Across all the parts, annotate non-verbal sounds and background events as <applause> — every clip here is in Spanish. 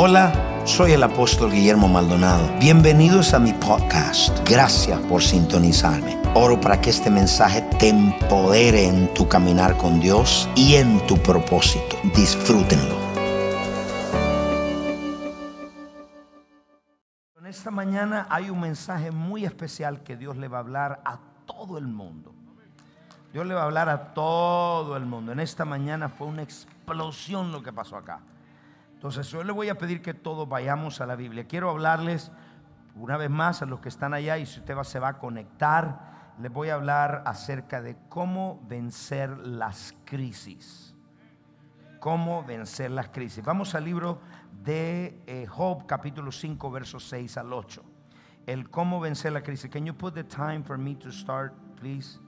Hola, soy el apóstol Guillermo Maldonado. Bienvenidos a mi podcast. Gracias por sintonizarme. Oro para que este mensaje te empodere en tu caminar con Dios y en tu propósito. Disfrútenlo. En esta mañana hay un mensaje muy especial que Dios le va a hablar a todo el mundo. Dios le va a hablar a todo el mundo. En esta mañana fue una explosión lo que pasó acá. Entonces yo le voy a pedir que todos vayamos a la Biblia. Quiero hablarles una vez más a los que están allá y si usted se va a conectar, les voy a hablar acerca de cómo vencer las crisis. Cómo vencer las crisis. Vamos al libro de eh, Job capítulo 5 versos 6 al 8. El cómo vencer la crisis. Can you put the time for me to start, please?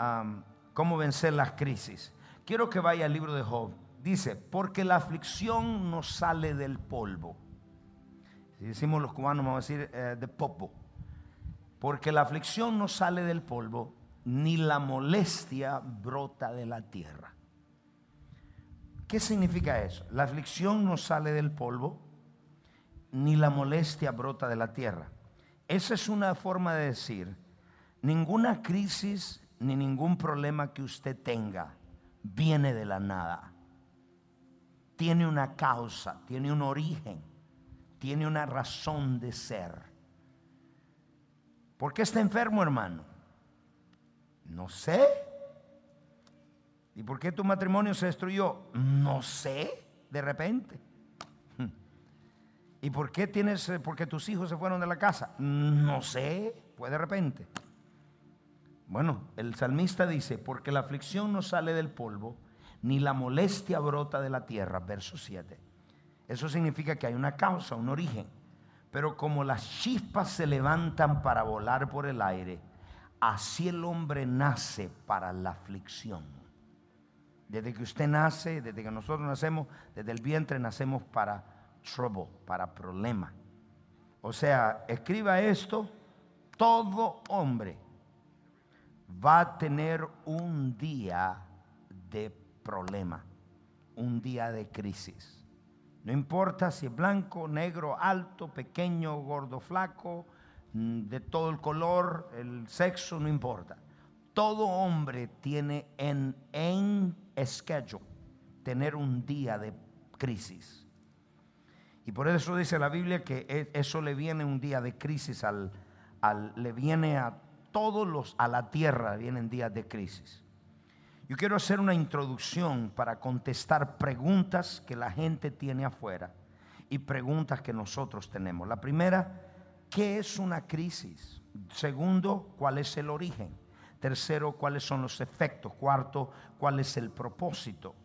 Um, cómo vencer las crisis. Quiero que vaya al libro de Job Dice, porque la aflicción no sale del polvo. Si decimos los cubanos, vamos a decir eh, de popo. Porque la aflicción no sale del polvo, ni la molestia brota de la tierra. ¿Qué significa eso? La aflicción no sale del polvo, ni la molestia brota de la tierra. Esa es una forma de decir, ninguna crisis ni ningún problema que usted tenga viene de la nada tiene una causa, tiene un origen, tiene una razón de ser. ¿Por qué está enfermo, hermano? No sé. ¿Y por qué tu matrimonio se destruyó? No sé, de repente. ¿Y por qué tienes, eh, porque tus hijos se fueron de la casa? No sé, fue de repente. Bueno, el salmista dice, porque la aflicción no sale del polvo, ni la molestia brota de la tierra, verso 7. Eso significa que hay una causa, un origen. Pero como las chispas se levantan para volar por el aire, así el hombre nace para la aflicción. Desde que usted nace, desde que nosotros nacemos, desde el vientre nacemos para trouble, para problema. O sea, escriba esto, todo hombre va a tener un día de problema, un día de crisis. No importa si es blanco, negro, alto, pequeño, gordo, flaco, mm, de todo el color, el sexo, no importa. Todo hombre tiene en, en schedule tener un día de crisis. Y por eso dice la Biblia que e, eso le viene un día de crisis al, al le viene a todos los a la tierra vienen días de crisis. Yo quiero hacer una introducción para contestar preguntas que la gente tiene afuera y preguntas que nosotros tenemos. La primera, ¿qué es una crisis? Segundo, ¿cuál es el origen? Tercero, ¿cuáles son los efectos? Cuarto, ¿cuál es el propósito?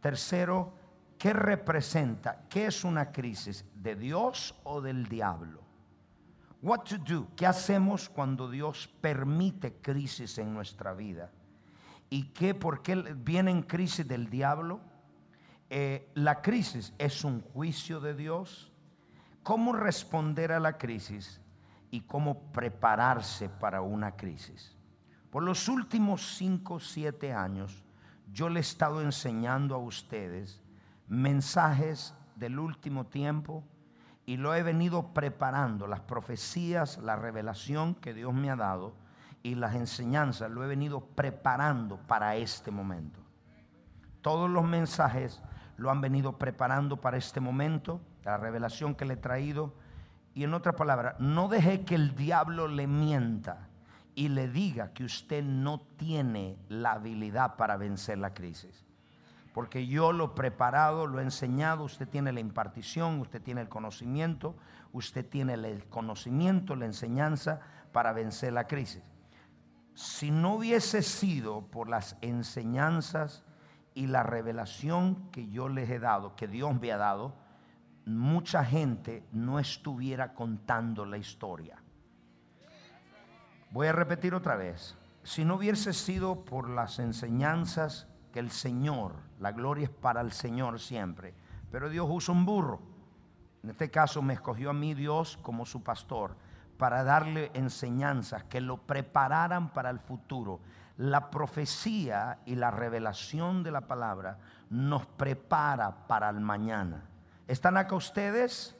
Tercero, ¿qué representa? ¿Qué es una crisis? ¿De Dios o del diablo? What to do? ¿Qué hacemos cuando Dios permite crisis en nuestra vida? ¿Y qué? ¿Por qué viene en crisis del diablo? Eh, la crisis es un juicio de Dios. ¿Cómo responder a la crisis y cómo prepararse para una crisis? Por los últimos 5 o 7 años, yo le he estado enseñando a ustedes mensajes del último tiempo y lo he venido preparando, las profecías, la revelación que Dios me ha dado y las enseñanzas lo he venido preparando para este momento. Todos los mensajes lo han venido preparando para este momento, la revelación que le he traído. Y en otra palabra, no deje que el diablo le mienta y le diga que usted no tiene la habilidad para vencer la crisis. Porque yo lo he preparado, lo he enseñado, usted tiene la impartición, usted tiene el conocimiento, usted tiene el conocimiento, la enseñanza para vencer la crisis si no hubiese sido por las enseñanzas y la revelación que yo les he dado, que Dios me ha dado, mucha gente no estuviera contando la historia. Voy a repetir otra vez. Si no hubiese sido por las enseñanzas que el Señor, la gloria es para el Señor siempre, pero Dios usa un burro. En este caso me escogió a mí Dios como su pastor para darle enseñanzas que lo prepararan para el futuro. La profecía y la revelación de la palabra nos prepara para el mañana. ¿Están acá ustedes?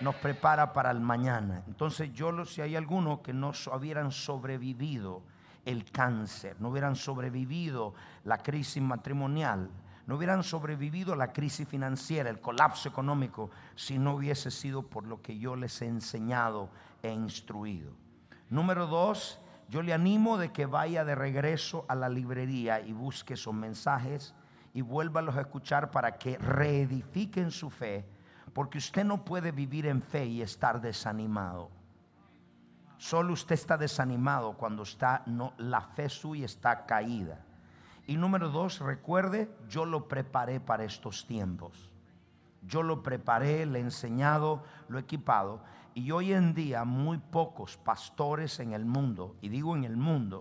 Nos prepara para el mañana. Entonces yo, si hay algunos que no hubieran sobrevivido el cáncer, no hubieran sobrevivido la crisis matrimonial, no hubieran sobrevivido la crisis financiera, el colapso económico, si no hubiese sido por lo que yo les he enseñado e instruido. Número dos, yo le animo de que vaya de regreso a la librería y busque esos mensajes y vuélvalos a escuchar para que reedifiquen su fe, porque usted no puede vivir en fe y estar desanimado. Solo usted está desanimado cuando está no, la fe suya está caída. Y número dos, recuerde, yo lo preparé para estos tiempos. Yo lo preparé, le he enseñado, lo he equipado. Y hoy en día muy pocos pastores en el mundo, y digo en el mundo,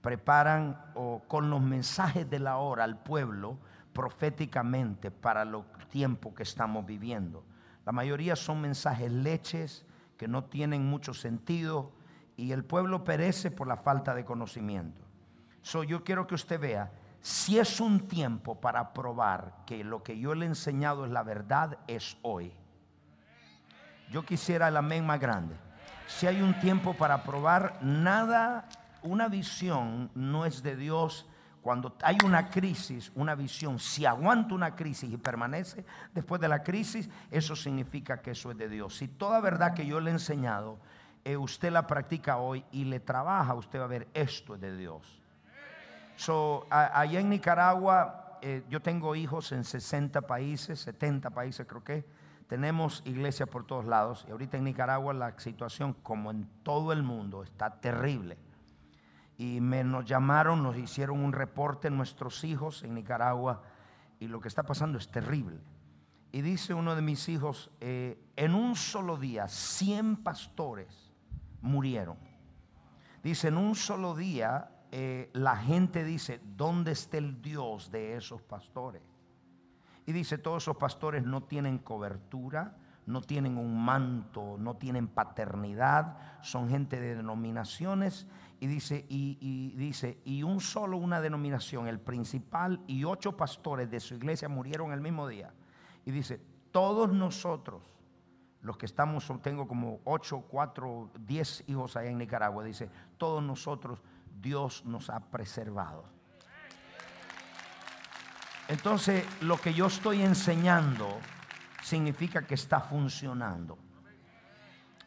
preparan o con los mensajes de la hora al pueblo proféticamente para los tiempos que estamos viviendo. La mayoría son mensajes leches que no tienen mucho sentido y el pueblo perece por la falta de conocimiento. So, yo quiero que usted vea si es un tiempo para probar que lo que yo le he enseñado es la verdad, es hoy. Yo quisiera el amén más grande. Si hay un tiempo para probar, nada, una visión no es de Dios. Cuando hay una crisis, una visión, si aguanta una crisis y permanece después de la crisis, eso significa que eso es de Dios. Si toda verdad que yo le he enseñado, eh, usted la practica hoy y le trabaja, usted va a ver esto es de Dios. So, allá en Nicaragua, eh, yo tengo hijos en 60 países, 70 países creo que. Tenemos iglesias por todos lados. Y ahorita en Nicaragua la situación, como en todo el mundo, está terrible. Y me nos llamaron, nos hicieron un reporte nuestros hijos en Nicaragua. Y lo que está pasando es terrible. Y dice uno de mis hijos, eh, en un solo día, 100 pastores murieron. Dice, en un solo día eh, la gente dice, ¿dónde está el Dios de esos pastores? Y dice, todos esos pastores no tienen cobertura, no tienen un manto, no tienen paternidad, son gente de denominaciones. Y dice, y, y dice, y un solo una denominación, el principal y ocho pastores de su iglesia murieron el mismo día. Y dice, todos nosotros, los que estamos, tengo como ocho, cuatro, diez hijos allá en Nicaragua, dice, todos nosotros Dios nos ha preservado. Entonces, lo que yo estoy enseñando significa que está funcionando.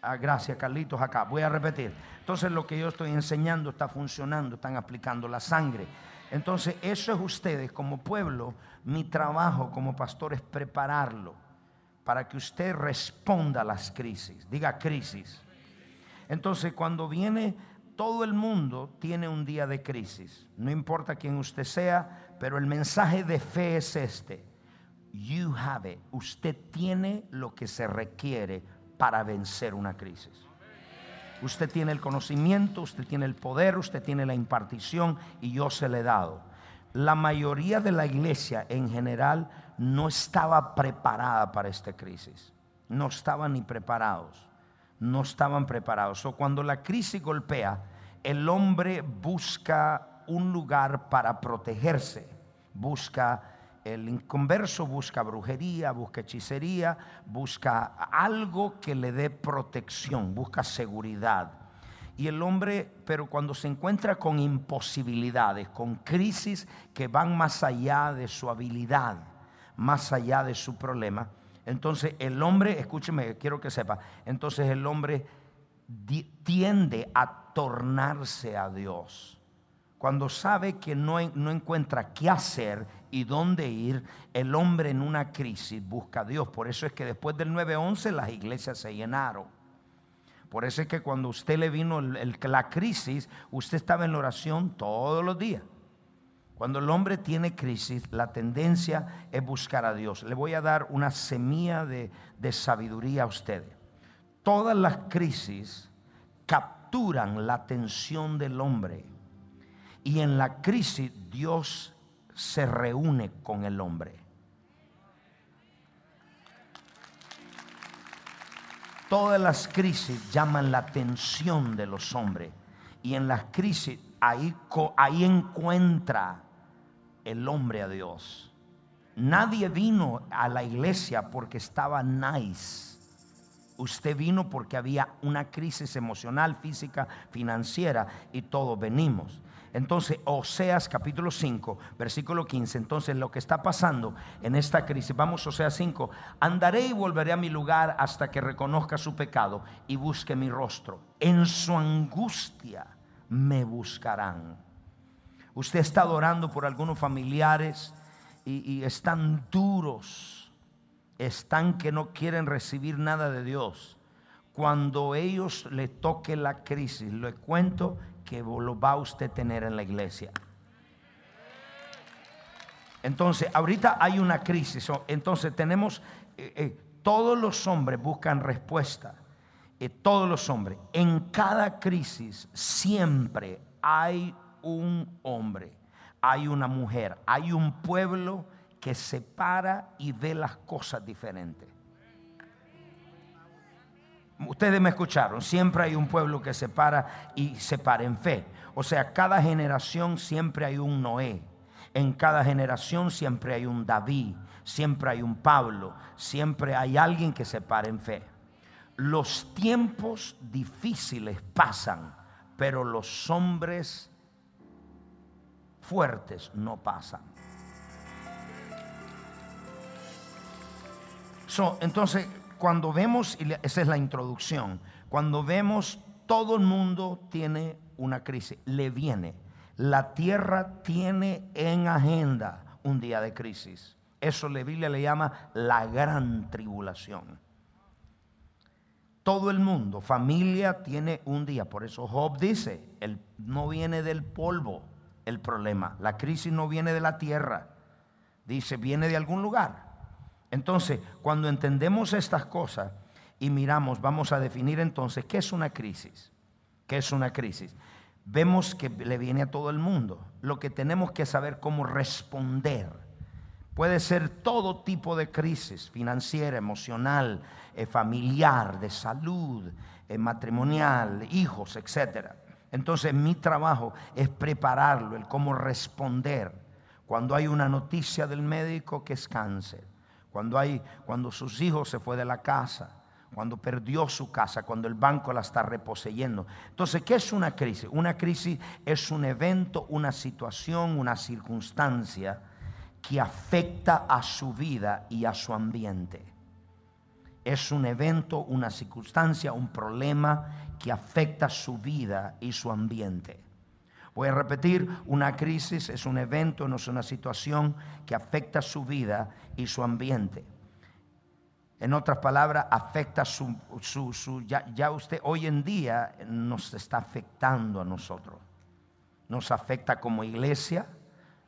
Ah, gracias, Carlitos, acá. Voy a repetir. Entonces, lo que yo estoy enseñando está funcionando, están aplicando la sangre. Entonces, eso es ustedes como pueblo. Mi trabajo como pastor es prepararlo para que usted responda a las crisis. Diga crisis. Entonces, cuando viene todo el mundo tiene un día de crisis. No importa quién usted sea, pero el mensaje de fe es este. You have it. Usted tiene lo que se requiere para vencer una crisis. Usted tiene el conocimiento, usted tiene el poder, usted tiene la impartición y yo se le he dado. La mayoría de la iglesia en general no estaba preparada para esta crisis. No estaban ni preparados no estaban preparados. O cuando la crisis golpea, el hombre busca un lugar para protegerse. Busca el inconverso busca brujería, busca hechicería, busca algo que le dé protección, busca seguridad. Y el hombre, pero cuando se encuentra con imposibilidades, con crisis que van más allá de su habilidad, más allá de su problema, entonces el hombre, escúcheme, quiero que sepa, entonces el hombre tiende a tornarse a Dios. Cuando sabe que no, no encuentra qué hacer y dónde ir, el hombre en una crisis busca a Dios. Por eso es que después del 9-11 las iglesias se llenaron. Por eso es que cuando usted le vino la crisis, usted estaba en la oración todos los días. Cuando el hombre tiene crisis, la tendencia es buscar a Dios. Le voy a dar una semilla de, sabiduría a ustedes. Todas las crisis la atención del hombre. Y en la crisis Dios se reúne con el hombre. Todas las crisis llaman la atención de los hombres. Y en las crisis ahí, ahí encuentra el hombre a Dios. nadie vino a la iglesia porque estaba nice. Usted vino porque había una crisis emocional, física, financiera y todos venimos. Entonces, Oseas capítulo 5, versículo 15. Entonces, lo que está pasando en esta crisis, vamos Oseas 5, andaré y volveré a mi lugar hasta que reconozca su pecado y busque mi rostro. En su angustia me buscarán. Usted está orando por algunos familiares y, y están duros, están que no quieren recibir nada de Dios. Cuando ellos le toque la crisis, le cuento que lo va usted tener en la iglesia. Entonces, ahorita hay una crisis. Entonces, tenemos, eh, eh, todos los hombres buscan respuesta. Eh, todos los hombres. En cada crisis siempre hay un hombre, hay una mujer, hay un pueblo que se para y ve las cosas diferentes. Ustedes me escucharon, siempre hay un pueblo que se para y se para en fe. O sea, cada generación siempre hay un Noé. En cada generación siempre hay un David, siempre hay un Pablo, siempre hay alguien que se para en fe. Los tiempos difíciles pasan, pero los hombres fuertes no pasan. Entonces, cuando vemos, y esa es la introducción, cuando vemos todo el mundo tiene una crisis, le viene. La tierra tiene en agenda un día de crisis. Eso la Biblia le llama la gran tribulación. Todo el mundo, familia, tiene un día. Por eso Job dice, el, no viene del polvo el problema. La crisis no viene de la tierra. Dice, viene de algún lugar. Entonces, cuando entendemos estas cosas y miramos, vamos a definir entonces qué es una crisis. ¿Qué es una crisis? Vemos que le viene a todo el mundo. Lo que tenemos que saber cómo responder. Puede ser todo tipo de crisis, financiera, emocional, eh, familiar, de salud, eh, matrimonial, hijos, etc. Entonces mi trabajo es prepararlo, el cómo responder cuando hay una noticia del médico que es cáncer cuando, hay, cuando sus hijos se fue de la casa, cuando perdió su casa, cuando el banco la está reposeyendo. Entonces, ¿qué es una crisis? Una crisis es un evento, una situación, una circunstancia que afecta a su vida y a su ambiente. Es un evento, una circunstancia, un problema que afecta su vida y su ambiente. Voy a repetir, una crisis es un evento, no es una situación que afecta su vida y su ambiente. En otras palabras, afecta su, su, ya, ya, usted hoy en día nos está afectando a nosotros. Nos afecta como iglesia,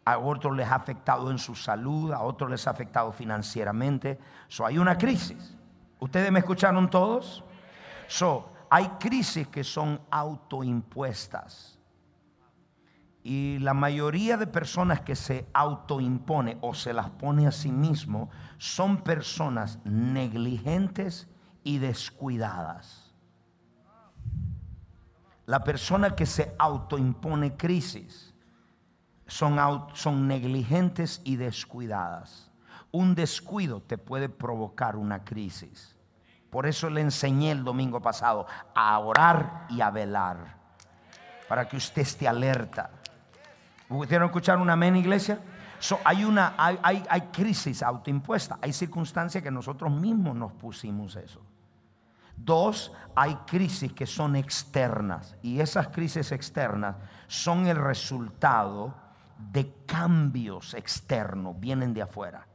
a otros les ha afectado en su salud, a otros les ha afectado financieramente. So, hay una crisis. ¿Ustedes me escucharon todos? So, hay crisis que son autoimpuestas. Y la mayoría de personas que se autoimpone o se las pone a sí mismo son personas negligentes y descuidadas. La persona que se autoimpone crisis son, son negligentes y descuidadas. Un descuido te puede provocar una crisis. Por eso le enseñé el domingo pasado a orar y a velar, para que usted esté alerta. ¿Pudieron escuchar un amén, iglesia? hay una hay, hay, crisis autoimpuesta, hay circunstancias que nosotros mismos nos pusimos eso. Dos, hay crisis que son externas y esas crisis externas son el resultado de cambios externos, vienen de afuera.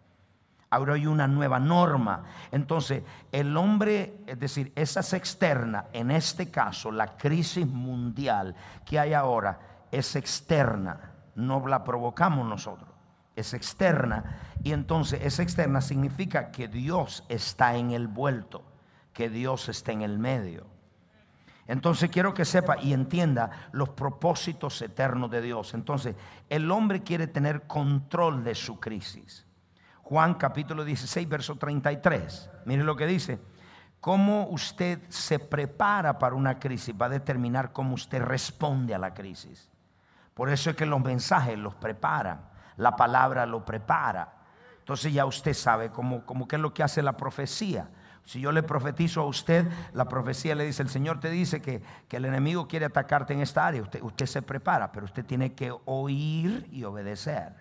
Ahora hay una nueva norma. Entonces, el hombre, es decir, esas externas, en este caso, la crisis mundial que hay ahora, es externa no la provocamos nosotros, es externa. Y entonces esa externa significa que Dios está en el vuelto, que Dios está en el medio. Entonces quiero que sepa y entienda los propósitos eternos de Dios. Entonces el hombre quiere tener control de su crisis. Juan capítulo 16, verso 33. Mire lo que dice. Cómo usted se prepara para una crisis va a determinar cómo usted responde a la crisis. Por eso es que los mensajes los preparan, la palabra lo prepara. Entonces ya usted sabe cómo, cómo es lo que hace la profecía. Si yo le profetizo a usted, la profecía le dice, el Señor te dice que, que el enemigo quiere atacarte en esta área. Usted, usted se prepara, pero usted tiene que oír y obedecer.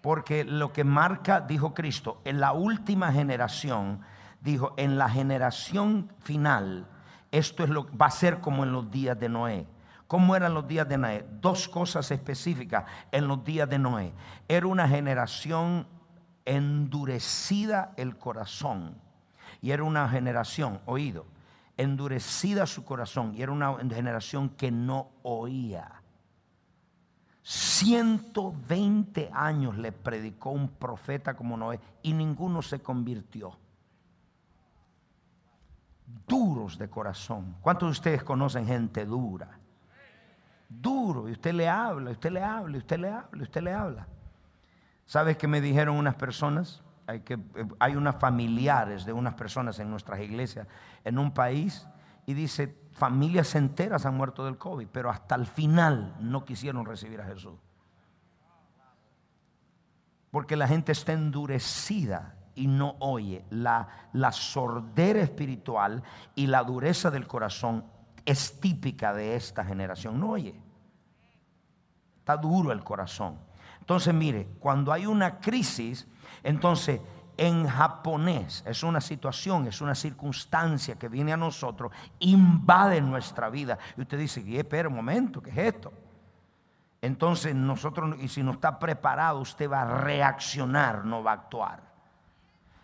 Porque lo que marca, dijo Cristo, en la última generación, dijo, en la generación final, esto es lo va a ser como en los días de Noé. ¿Cómo eran los días de Noé? Dos cosas específicas en los días de Noé. Era una generación endurecida el corazón y era una generación, oído, endurecida su corazón y era una generación que no oía. 120 años le predicó un profeta como Noé y ninguno se convirtió. Duros de corazón. ¿Cuántos de ustedes conocen gente dura? Duro, y usted le habla, usted le habla, usted le habla, usted le habla. ¿Sabes qué me dijeron unas personas? hay, que, hay unas familiares de unas personas en nuestras iglesias en un país y dice, familias enteras han muerto del COVID, pero hasta el final no quisieron recibir a Jesús. Porque la gente está endurecida y no oye. La, la sordera espiritual y la dureza del corazón es típica de esta generación. No oye. Está duro el corazón. Entonces, mire, cuando hay una crisis, entonces, en japonés es una situación, es una circunstancia que viene a nosotros, invade nuestra vida. Y usted dice, espera un momento, ¿qué es esto? Entonces nosotros, y si no está preparado, usted va a reaccionar, no va a actuar.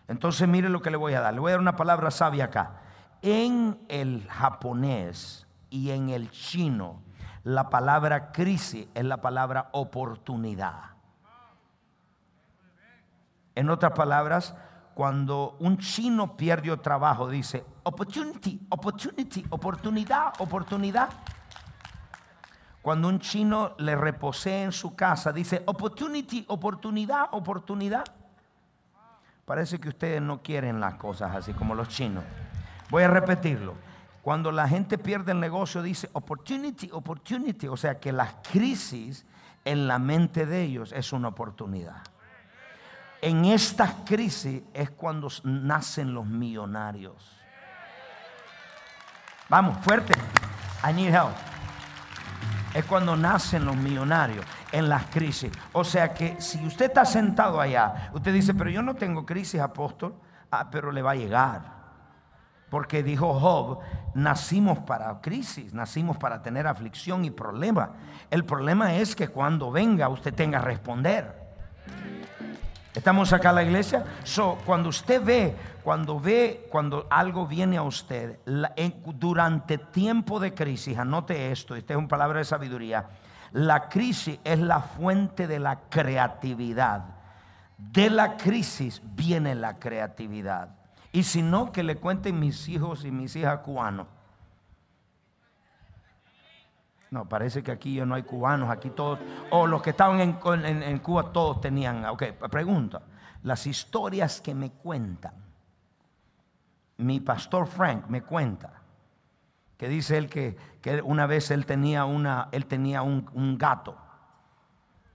Entonces mire lo que le voy a dar. Le voy a dar una palabra sabia acá. En el japonés y en el chino, la palabra crisis es la palabra oportunidad. En otras palabras, cuando un chino pierde trabajo, dice opportunity, opportunity, oportunidad, oportunidad. Cuando un chino le reposee en su casa, dice opportunity, oportunidad, oportunidad. Parece que ustedes no quieren las cosas así como los chinos. Voy a repetirlo. Cuando la gente pierde el negocio, dice opportunity, opportunity. O sea que la crisis en la mente de ellos es una oportunidad. En esta crisis es cuando nacen los millonarios. Vamos, fuerte. I need help. Es cuando nacen los millonarios en las crisis. O sea que si usted está sentado allá, usted dice, pero yo no tengo crisis, apóstol. Ah, pero le va a llegar. Porque dijo Job, nacimos para crisis, nacimos para tener aflicción y problema. El problema es que cuando venga usted tenga que responder. ¿Estamos acá en la iglesia? So, cuando usted ve, cuando ve, cuando algo viene a usted, durante tiempo de crisis, anote esto, esta es una palabra de sabiduría, la crisis es la fuente de la creatividad. De la crisis viene la creatividad. Y si no, que le cuenten mis hijos y mis hijas cubanos. No, parece que aquí ya no hay cubanos, aquí todos, o los que estaban en, Cuba todos tenían, ok, pregunta, las historias que me cuentan, mi pastor Frank me cuenta, que dice él que, una vez él tenía, una, él tenía un, un gato,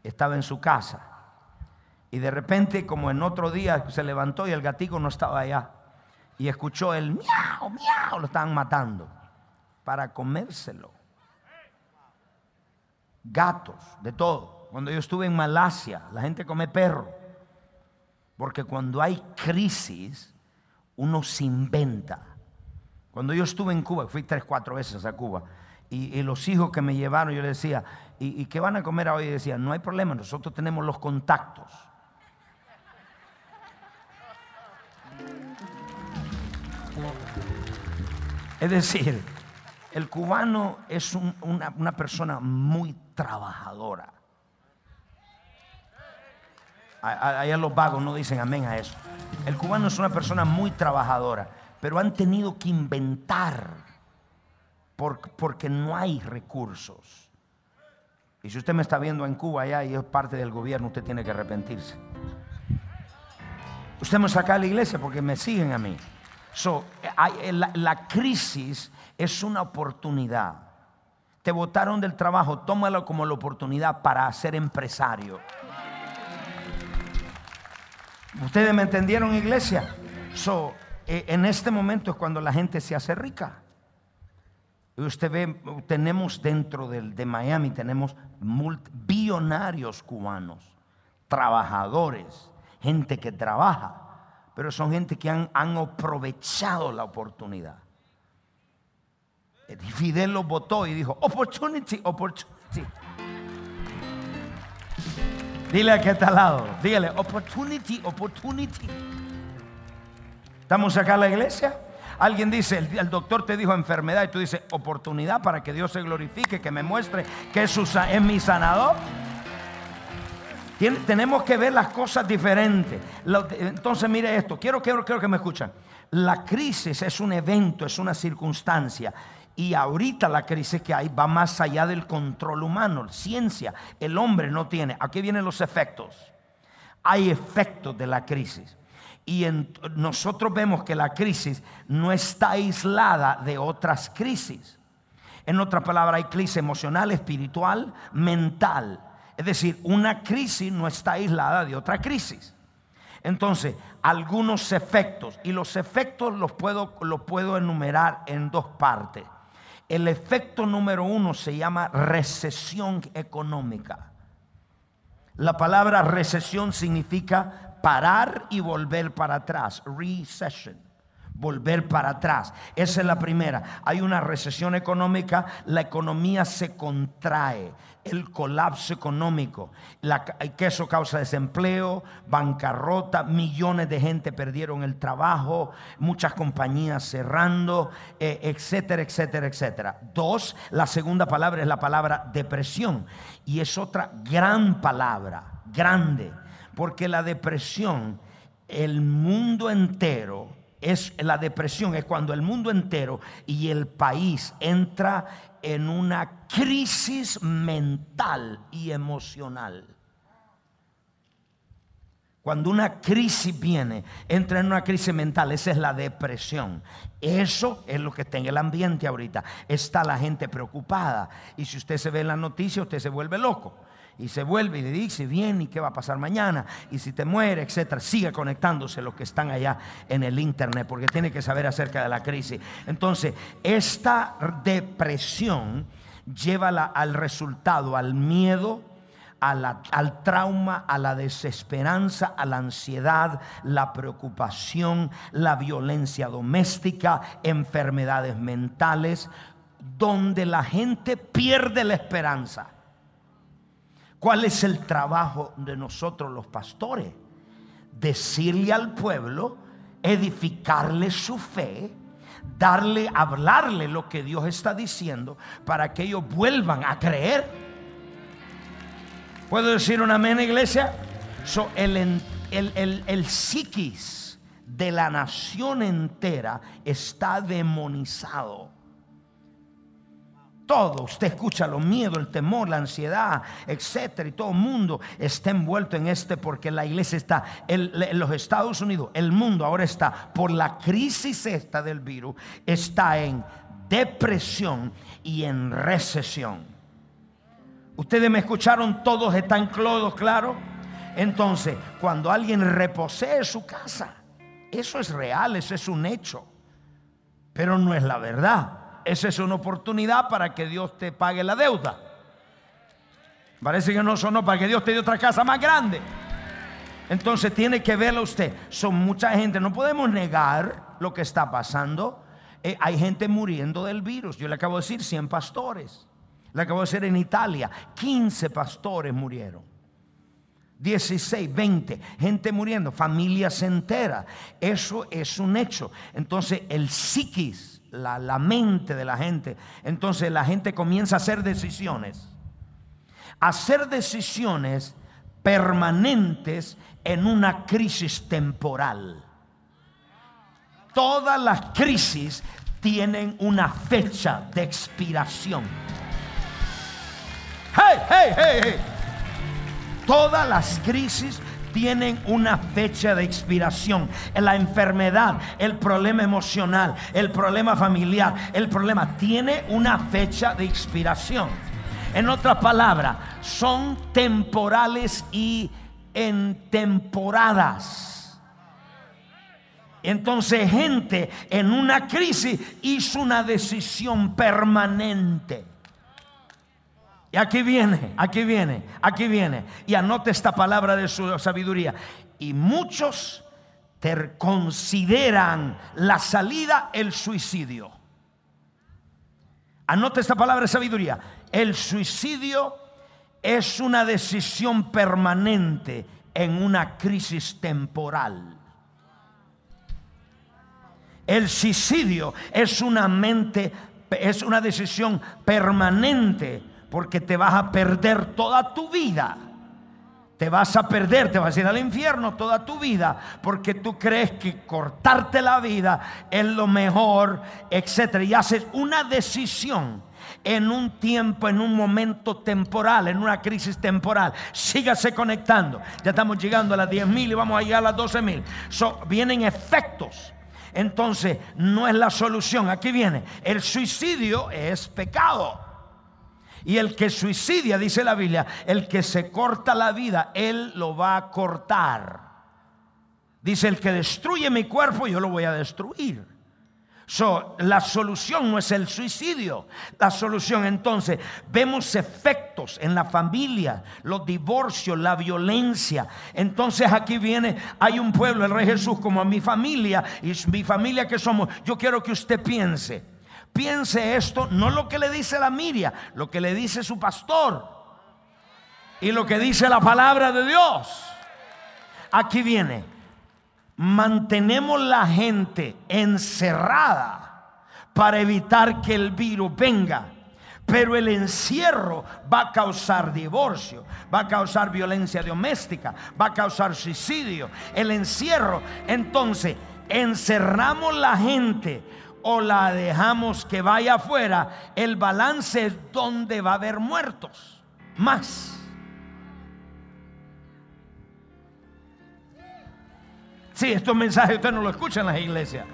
estaba en su casa, y de repente como en otro día se levantó y el gatico no estaba allá, y escuchó el miau, miau, lo estaban matando para comérselo gatos, de todo. Cuando yo estuve en Malasia, la gente come perro. Porque cuando hay crisis, uno se inventa. Cuando yo estuve en Cuba, fui tres, cuatro veces a Cuba, y, los hijos que me llevaron, yo les decía, ¿y, qué van a comer hoy? Y decían, no hay problema, nosotros tenemos los contactos. Es decir, el cubano es una, una persona muy trabajadora. Allá los vagos no dicen amén a eso. El cubano es una persona muy trabajadora, pero han tenido que inventar porque no hay recursos. Y si usted me está viendo en Cuba allá y es parte del gobierno, usted tiene que arrepentirse. Usted me saca a la iglesia porque me siguen a mí. La crisis es una oportunidad te votaron del trabajo, tómalo como la oportunidad para ser empresario. ¿Ustedes me entendieron, iglesia? So, eh, en este momento es cuando la gente se hace rica. Usted ve, tenemos dentro de Miami, tenemos billonarios cubanos, trabajadores, gente que trabaja, pero son gente que han, han aprovechado la oportunidad. Fidel lo votó y dijo, opportunity, opportunity. Dile a que está al lado, dígale, opportunity, opportunity. ¿Estamos acá en la iglesia? Alguien dice, el, doctor te dijo enfermedad y tú dices, oportunidad para que Dios se glorifique, que me muestre que es, es mi sanador. Tenemos que ver las cosas diferentes. entonces mire esto, quiero, quiero, quiero que me escuchen. La crisis es un evento, es una circunstancia. Y ahorita la crisis que hay va más allá del control humano. Ciencia, el hombre no tiene. Aquí vienen los efectos. Hay efectos de la crisis. Y nosotros vemos que la crisis no está aislada de otras crisis. En otra palabra, hay crisis emocional, espiritual, mental. Es decir, una crisis no está aislada de otra crisis. Entonces, algunos efectos, y los efectos los puedo, los puedo enumerar en dos partes. El efecto número uno se llama recesión económica. La palabra recesión significa parar y volver para atrás. Recession. Volver para atrás. Esa es la primera. Hay una recesión económica, la economía se contrae, el colapso económico, la, que eso causa desempleo, bancarrota, millones de gente perdieron el trabajo, muchas compañías cerrando, eh, etcétera, etcétera, etcétera. Dos, la segunda palabra es la palabra depresión y es otra gran palabra, grande porque la depresión, el mundo entero, es la depresión, es cuando el mundo entero y el país entra en una crisis mental y emocional. Cuando una crisis viene, entra en una crisis mental, esa es la depresión. Eso es lo que está en el ambiente ahorita. Está la gente preocupada. Y si usted se ve en la noticia, usted se vuelve loco y se vuelve y le dice bien y qué va a pasar mañana y si te muere, etcétera. Sigue conectándose los que están allá en el internet porque tiene que saber acerca de la crisis. Entonces, esta depresión lleva al resultado, al miedo, al trauma, a la desesperanza, a la ansiedad, la preocupación, la violencia doméstica, enfermedades mentales, donde la gente pierde la esperanza. ¿Cuál es el trabajo de nosotros los pastores? Decirle al pueblo, edificarle su fe, darle, hablarle lo que Dios está diciendo para que ellos vuelvan a creer. ¿Puedo decir un amén, iglesia? el, el, el, el psiquis de la nación entera está demonizado todo. Usted escucha los miedos, el temor, la ansiedad, etcétera. Y todo el mundo está envuelto en este porque la iglesia está, en los Estados Unidos, el mundo ahora está por la crisis esta del virus, está en depresión y en recesión. Ustedes me escucharon, todos están todos claro. Entonces, cuando alguien reposee su casa, eso es real, eso es un hecho, pero no es la verdad esa es una oportunidad para que Dios te pague la deuda. Parece que no sonó para que Dios te dé otra casa más grande. Entonces tiene que verlo usted. Son mucha gente, no podemos negar lo que está pasando. Eh, hay gente muriendo del virus. Yo le acabo de decir 100 pastores. Le acabo de decir en Italia, 15 pastores murieron. 16, 20, gente muriendo, familias enteras. Eso es un hecho. Entonces el psiquis la, mente de la gente. Entonces la gente comienza a hacer decisiones. hacer decisiones permanentes en una crisis temporal. Todas las crisis tienen una fecha de expiración. Hey, hey, hey, hey. Todas las crisis tienen una fecha de expiración. La enfermedad, el problema emocional, el problema familiar, el problema tiene una fecha de expiración. En otras palabras, son temporales y en temporadas. Entonces gente en una crisis hizo una decisión permanente. Aquí viene, aquí viene, aquí viene. Y anote esta palabra de su sabiduría. Y muchos consideran la salida el suicidio. Anote esta palabra de sabiduría. El suicidio es una decisión permanente en una crisis temporal. El suicidio es una mente, es una decisión permanente porque te vas a perder toda tu vida. Te vas a perder, te vas a ir al infierno toda tu vida porque tú crees que cortarte la vida es lo mejor, etcétera. Y haces una decisión en un tiempo, en un momento temporal, en una crisis temporal. Sígase conectando. Ya estamos llegando a las 10 mil y vamos a llegar a las 12 mil. vienen efectos. Entonces, no es la solución. Aquí viene. El suicidio es pecado. Y el que suicidia, dice la Biblia, el que se corta la vida, él lo va a cortar. Dice, el que destruye mi cuerpo, yo lo voy a destruir. So, la solución no es el suicidio. La solución entonces, vemos efectos en la familia, los divorcios, la violencia. Entonces aquí viene, hay un pueblo, el Rey Jesús, como a mi familia y mi familia que somos. Yo quiero que usted piense piense esto, no lo que le dice la Miria, lo que le dice su pastor y lo que dice la palabra de Dios. Aquí viene, mantenemos la gente encerrada para evitar que el virus venga. Pero el encierro va a causar divorcio, va a causar violencia doméstica, va a causar suicidio. El encierro, entonces, encerramos la gente o la dejamos que vaya afuera, el balance es donde va a haber muertos. Más. Sí, estos mensajes usted no lo escucha en las iglesias.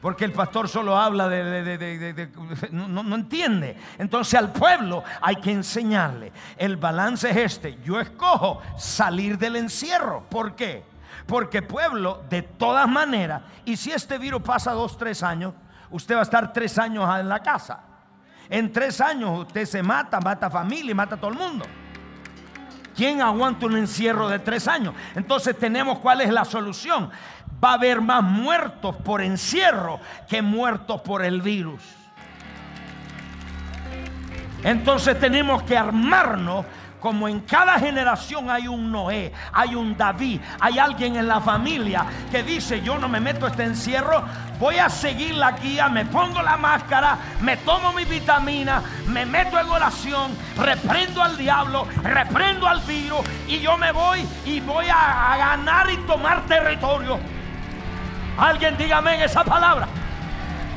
Porque el pastor solo habla de... no, no, entiende. Entonces al pueblo hay que enseñarle. El balance es este. Yo escojo salir del encierro. ¿Por qué? Porque pueblo, de todas maneras, y si este virus pasa dos, tres años, usted va a estar tres años en la casa. En tres años usted se mata, mata familia y mata a todo el mundo. ¿Quién aguanta un encierro de tres años? Entonces tenemos cuál es la solución. Va a haber más muertos por encierro que muertos por el virus. Entonces tenemos que armarnos como en cada generación hay un Noé, hay un David, hay alguien en la familia que dice, yo no me meto este encierro, voy a seguir la guía, me pongo la máscara, me tomo mi vitamina, me meto en oración, reprendo al diablo, reprendo al virus y yo me voy y voy a, ganar y tomar territorio. Alguien dígame en esa palabra.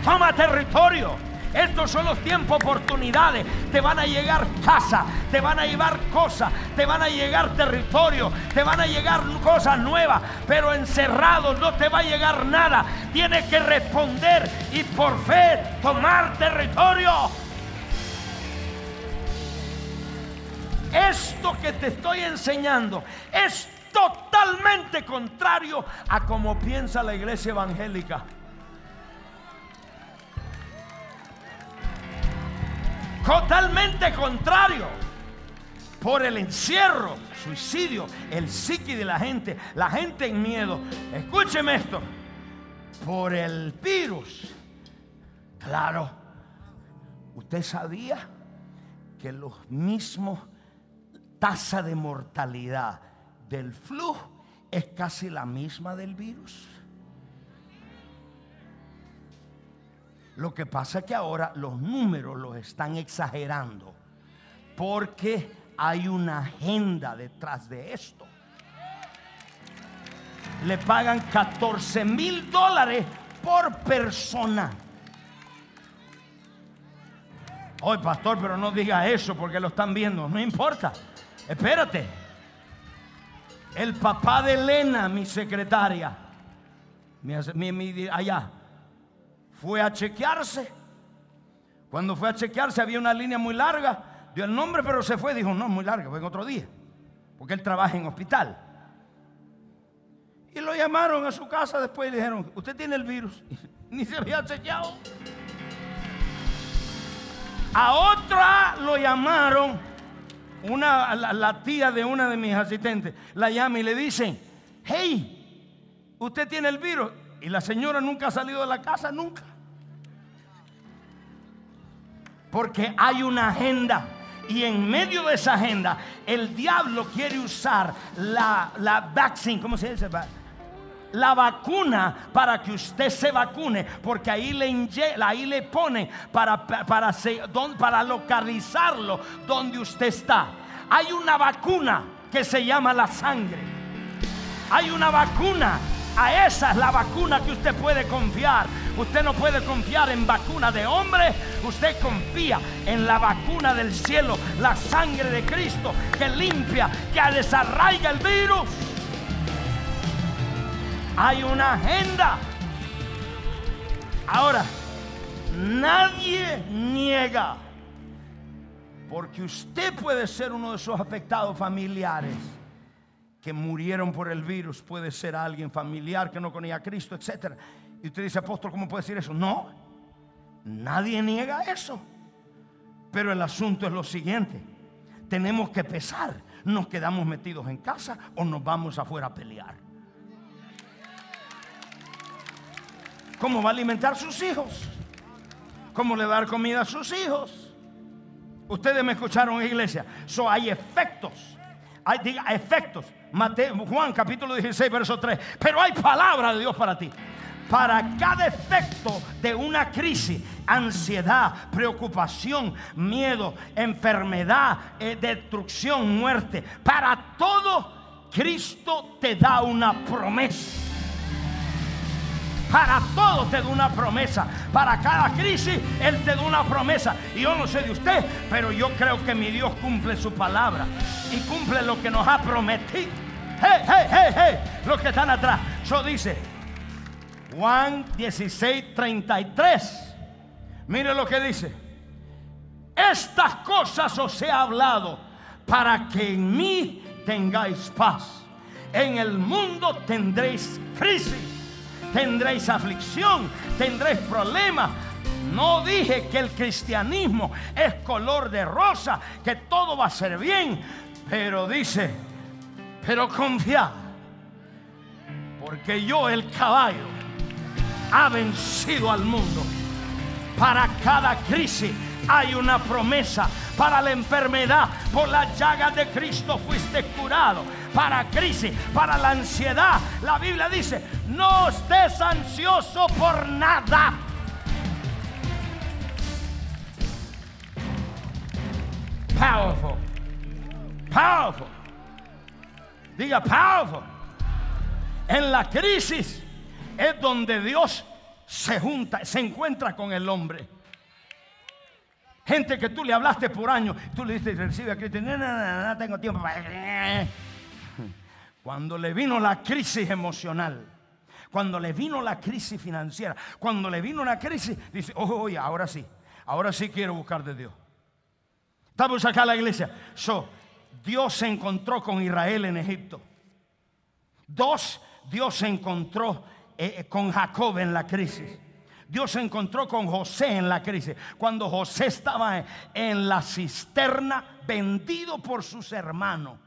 Toma territorio. Estos son los tiempos, oportunidades. Te van a llegar casa, te van a llevar cosas, te van a llegar territorio, te van a llegar cosas nuevas, pero encerrado no te va a llegar nada. Tienes que responder y por fe tomar territorio. Esto que te estoy enseñando es totalmente contrario a como piensa la iglesia evangélica. Totalmente contrario. Por el encierro, suicidio, el psiqui de la gente, la gente en miedo. Escúcheme esto. Por el virus. Claro, usted sabía que los mismos tasa de mortalidad del flu es casi la misma del virus. Lo que pasa es que ahora los números los están exagerando porque hay una agenda detrás de esto. Le pagan 14 mil dólares por persona. Hoy, pastor, pero no diga eso porque lo están viendo. No importa. Espérate. El papá de Elena, mi secretaria, allá, fue a chequearse. Cuando fue a chequearse había una línea muy larga, dio el nombre, pero se fue. Dijo, no, muy larga, fue en otro día, porque él trabaja en hospital. Y lo llamaron a su casa después y le dijeron, usted tiene el virus. <laughs> Ni se había chequeado. A otra lo llamaron, una, la, tía de una de mis asistentes, la llama y le dicen, hey, usted tiene el virus. Y la señora nunca ha salido de la casa, nunca. Porque hay una agenda. Y en medio de esa agenda, el diablo quiere usar la, la vaccine, ¿cómo se dice? la vacuna para que usted se vacune, porque ahí le, ahí le pone para, para, para localizarlo donde usted está. Hay una vacuna que se llama la sangre. Hay una vacuna. A esa es la vacuna que usted puede confiar. Usted no puede confiar en vacuna de hombre. Usted confía en la vacuna del cielo, la sangre de Cristo que limpia, que desarraiga el virus. Hay una agenda. Ahora, nadie niega, porque usted puede ser uno de esos afectados familiares que murieron por el virus, puede ser alguien familiar que no conocía a Cristo, etc. Y usted dice, apóstol, ¿cómo puede decir eso? No, nadie niega eso. Pero el asunto es lo siguiente, tenemos que pesar, nos quedamos metidos en casa o nos vamos afuera a pelear. ¿Cómo va a alimentar sus hijos? ¿Cómo le dar comida a sus hijos? Ustedes me escucharon, iglesia. Hay efectos. Hay diga, efectos. Mateo, Juan capítulo 16, verso 3. Pero hay palabra de Dios para ti. Para cada efecto de una crisis, ansiedad, preocupación, miedo, enfermedad, eh, destrucción, muerte. Para todo, Cristo te da una promesa. Para todo te da una promesa. Para cada crisis Él te da una promesa. Y yo no sé de usted, pero yo creo que mi Dios cumple su palabra. Y cumple lo que nos ha prometido. Hey, hey, hey, hey. Los que están atrás. Yo dice, Juan 16, 33. Mire lo que dice. Estas cosas os he hablado para que en mí tengáis paz. En el mundo tendréis crisis tendréis aflicción, tendréis problemas. No dije que el cristianismo es color de rosa, que todo va a ser bien, pero dice, pero confía, porque yo el caballo ha vencido al mundo. Para cada crisis hay una promesa. Para la enfermedad, por la llaga de Cristo fuiste curado. Para crisis, para la ansiedad, la Biblia dice, no estés ansioso por nada. Powerful. Powerful. Diga powerful. En la crisis es donde Dios se junta, se encuentra con el hombre. Gente que tú le hablaste por años, tú le dices, recibe a Cristo, no, no, no, no tengo tiempo <laughs> Cuando le vino la crisis emocional, cuando le vino la crisis financiera, cuando le vino la crisis, dice, oye, oye, ahora sí, ahora sí quiero buscar de Dios. Estamos acá en la iglesia. So, Dios se encontró con Israel en Egipto. Dos, Dios se encontró eh, con Jacob en la crisis. Dios se encontró con José en la crisis. Cuando José estaba en la cisterna, vendido por sus hermanos.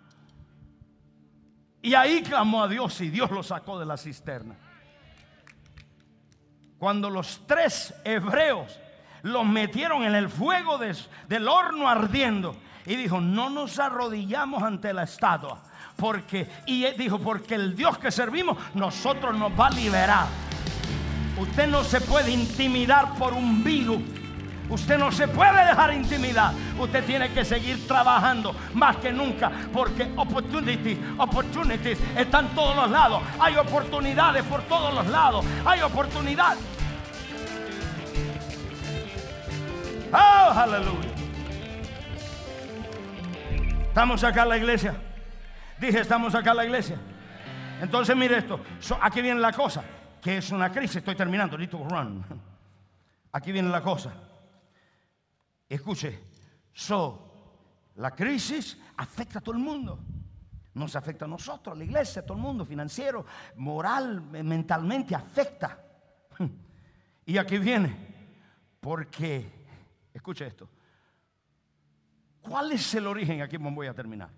Y ahí clamó a Dios y Dios lo sacó de la cisterna. Cuando los tres hebreos los metieron en el fuego del horno ardiendo. Y dijo, no nos arrodillamos ante la estatua. Porque, y dijo, porque el Dios que servimos, nosotros nos va a liberar. Usted no se puede intimidar por un virus. Usted no se puede dejar intimidar. Usted tiene que seguir trabajando más que nunca porque opportunities, opportunities están todos los lados. Hay oportunidades por todos los lados. Hay oportunidades. Oh, aleluya. Estamos acá en la iglesia. Dije, estamos acá en la iglesia. Entonces, mire esto. aquí viene la cosa que es una crisis. Estoy terminando, little run. Aquí viene la cosa. Escuche, so, la crisis afecta a todo el mundo. Nos afecta a nosotros, a la iglesia, a todo el mundo, financiero, moral, mentalmente, afecta. Y aquí viene, porque, escucha esto, ¿cuál es el origen? Aquí voy a terminar.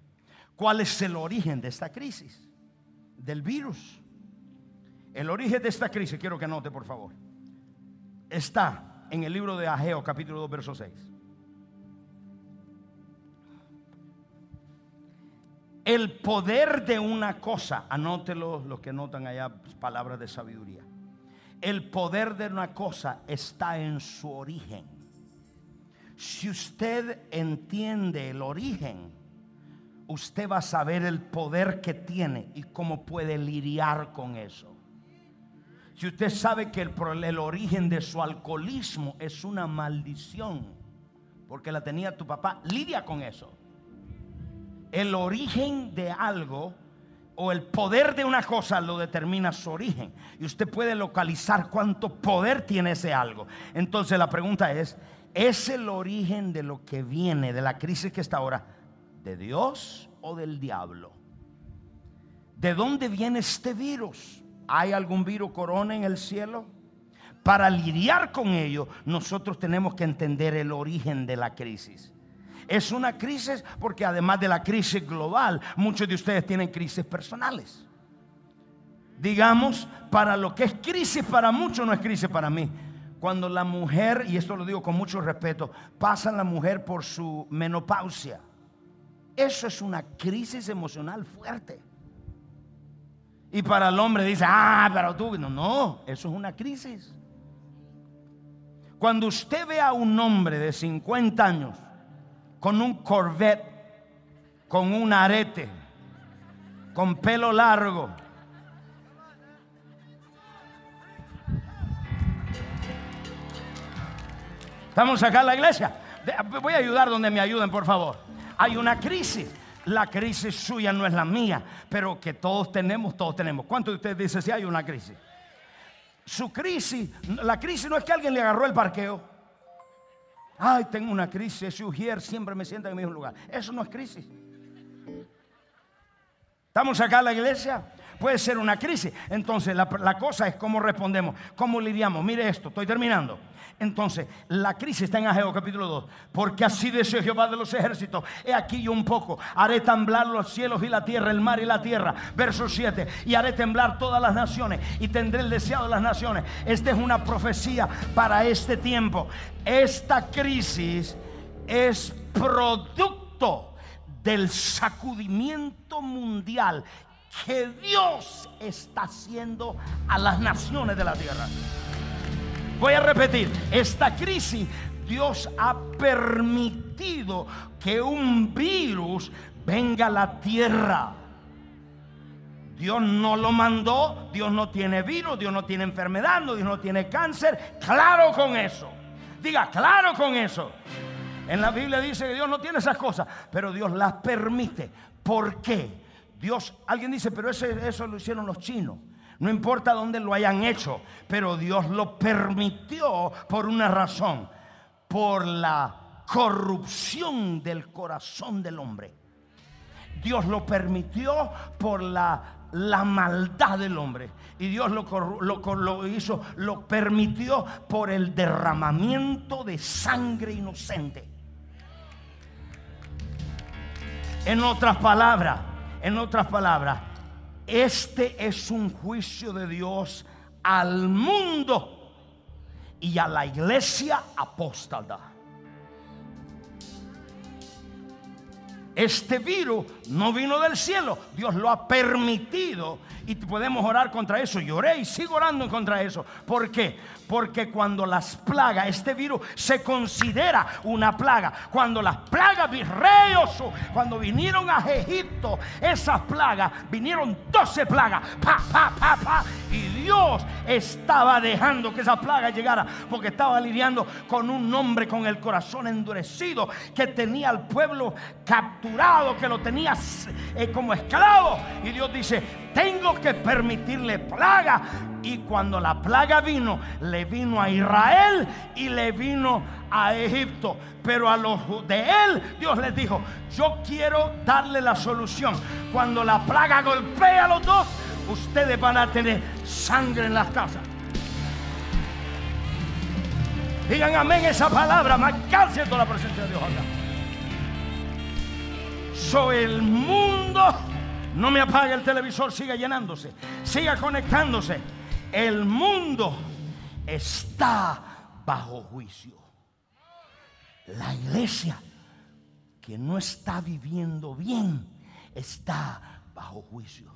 ¿Cuál es el origen de esta crisis? Del virus. El origen de esta crisis, quiero que note por favor, está en el libro de Ageo capítulo 2 verso 6. El poder de una cosa, anótelo los que notan allá palabras de sabiduría. El poder de una cosa está en su origen. Si usted entiende el origen, usted va a saber el poder que tiene y cómo puede lidiar con eso. Si usted sabe que el, el, origen de su alcoholismo es una maldición, porque la tenía tu papá, lidia con eso. El origen de algo o el poder de una cosa lo determina su origen. Y usted puede localizar cuánto poder tiene ese algo. Entonces la pregunta es, ¿es el origen de lo que viene, de la crisis que está ahora, de Dios o del diablo? ¿De dónde viene este virus? ¿Hay algún virus corona en el cielo? Para lidiar con ello, nosotros tenemos que entender el origen de la crisis. Es una crisis porque además de la crisis global, muchos de ustedes tienen crisis personales. Digamos, para lo que es crisis para muchos no es crisis para mí. Cuando la mujer, y esto lo digo con mucho respeto, pasa la mujer por su menopausia. Eso es una crisis emocional fuerte. Y para el hombre dice, ah, pero tú, no, no, eso es una crisis. Cuando usted ve a un hombre de 50 años con un Corvette, con un arete, con pelo largo, Estamos acá en la iglesia. Voy a ayudar donde me ayuden, por favor. Hay una crisis la crisis suya no es la mía, pero que todos tenemos, todos tenemos. ¿Cuántos de ustedes dicen si hay una crisis? Su crisis, la crisis no es que alguien le agarró el parqueo. Ay, tengo una crisis, Sugier siempre me sienta en el mismo lugar. Eso no es crisis. Estamos acá en la iglesia, puede ser una crisis. Entonces la, la cosa es cómo respondemos, cómo lidiamos. Mire esto, estoy terminando. Entonces, la crisis está en Ageo capítulo 2. Porque así dice Jehová de los ejércitos. He aquí yo un poco. Haré temblar los cielos y la tierra, el mar y la tierra. Verso 7. Y haré temblar todas las naciones. Y tendré el deseado de las naciones. Esta es una profecía para este tiempo. Esta crisis es producto del sacudimiento mundial que Dios está haciendo a las naciones de la tierra. Voy a repetir, esta crisis Dios ha permitido que un virus venga a la tierra. Dios no lo mandó, Dios no tiene virus, Dios no tiene enfermedad, Dios no tiene cáncer. Claro con eso. Diga, claro con eso. En la Biblia dice que Dios no tiene esas cosas, pero Dios las permite. ¿Por qué? Dios, alguien dice, pero eso lo hicieron los chinos. No importa dónde lo hayan hecho, pero Dios lo permitió por una razón, por la corrupción del corazón del hombre. Dios lo permitió por la, la maldad del hombre. Y Dios lo, lo, lo, hizo, lo permitió por el derramamiento de sangre inocente. En otras palabras, en otras palabras, este es un juicio de Dios al mundo y a la iglesia apóstata. Este virus no vino del cielo, Dios lo ha permitido y podemos orar contra eso. Lloré y sigo orando contra eso. ¿Por qué? Porque cuando las plagas, este virus se considera una plaga. Cuando las plagas, virreyos, cuando vinieron a Egipto, esas plagas, vinieron 12 plagas. Pa, pa, pa, pa. Y Dios estaba dejando que esa plaga llegara porque estaba lidiando con un hombre con el corazón endurecido que tenía al pueblo capturado que lo tenía eh, como esclavo. Y Dios dice, tengo que permitirle plaga. Y cuando la plaga vino, le vino a Israel y le vino a Egipto. Pero a los de él, Dios les dijo, yo quiero darle la solución. Cuando la plaga golpea a los dos, ustedes van a tener sangre en las casas. Digan amén esa palabra, marcar toda la presencia de Dios acá. Soy el mundo. No me apague el televisor, siga llenándose, siga conectándose. El mundo está bajo juicio. La iglesia que no está viviendo bien está bajo juicio.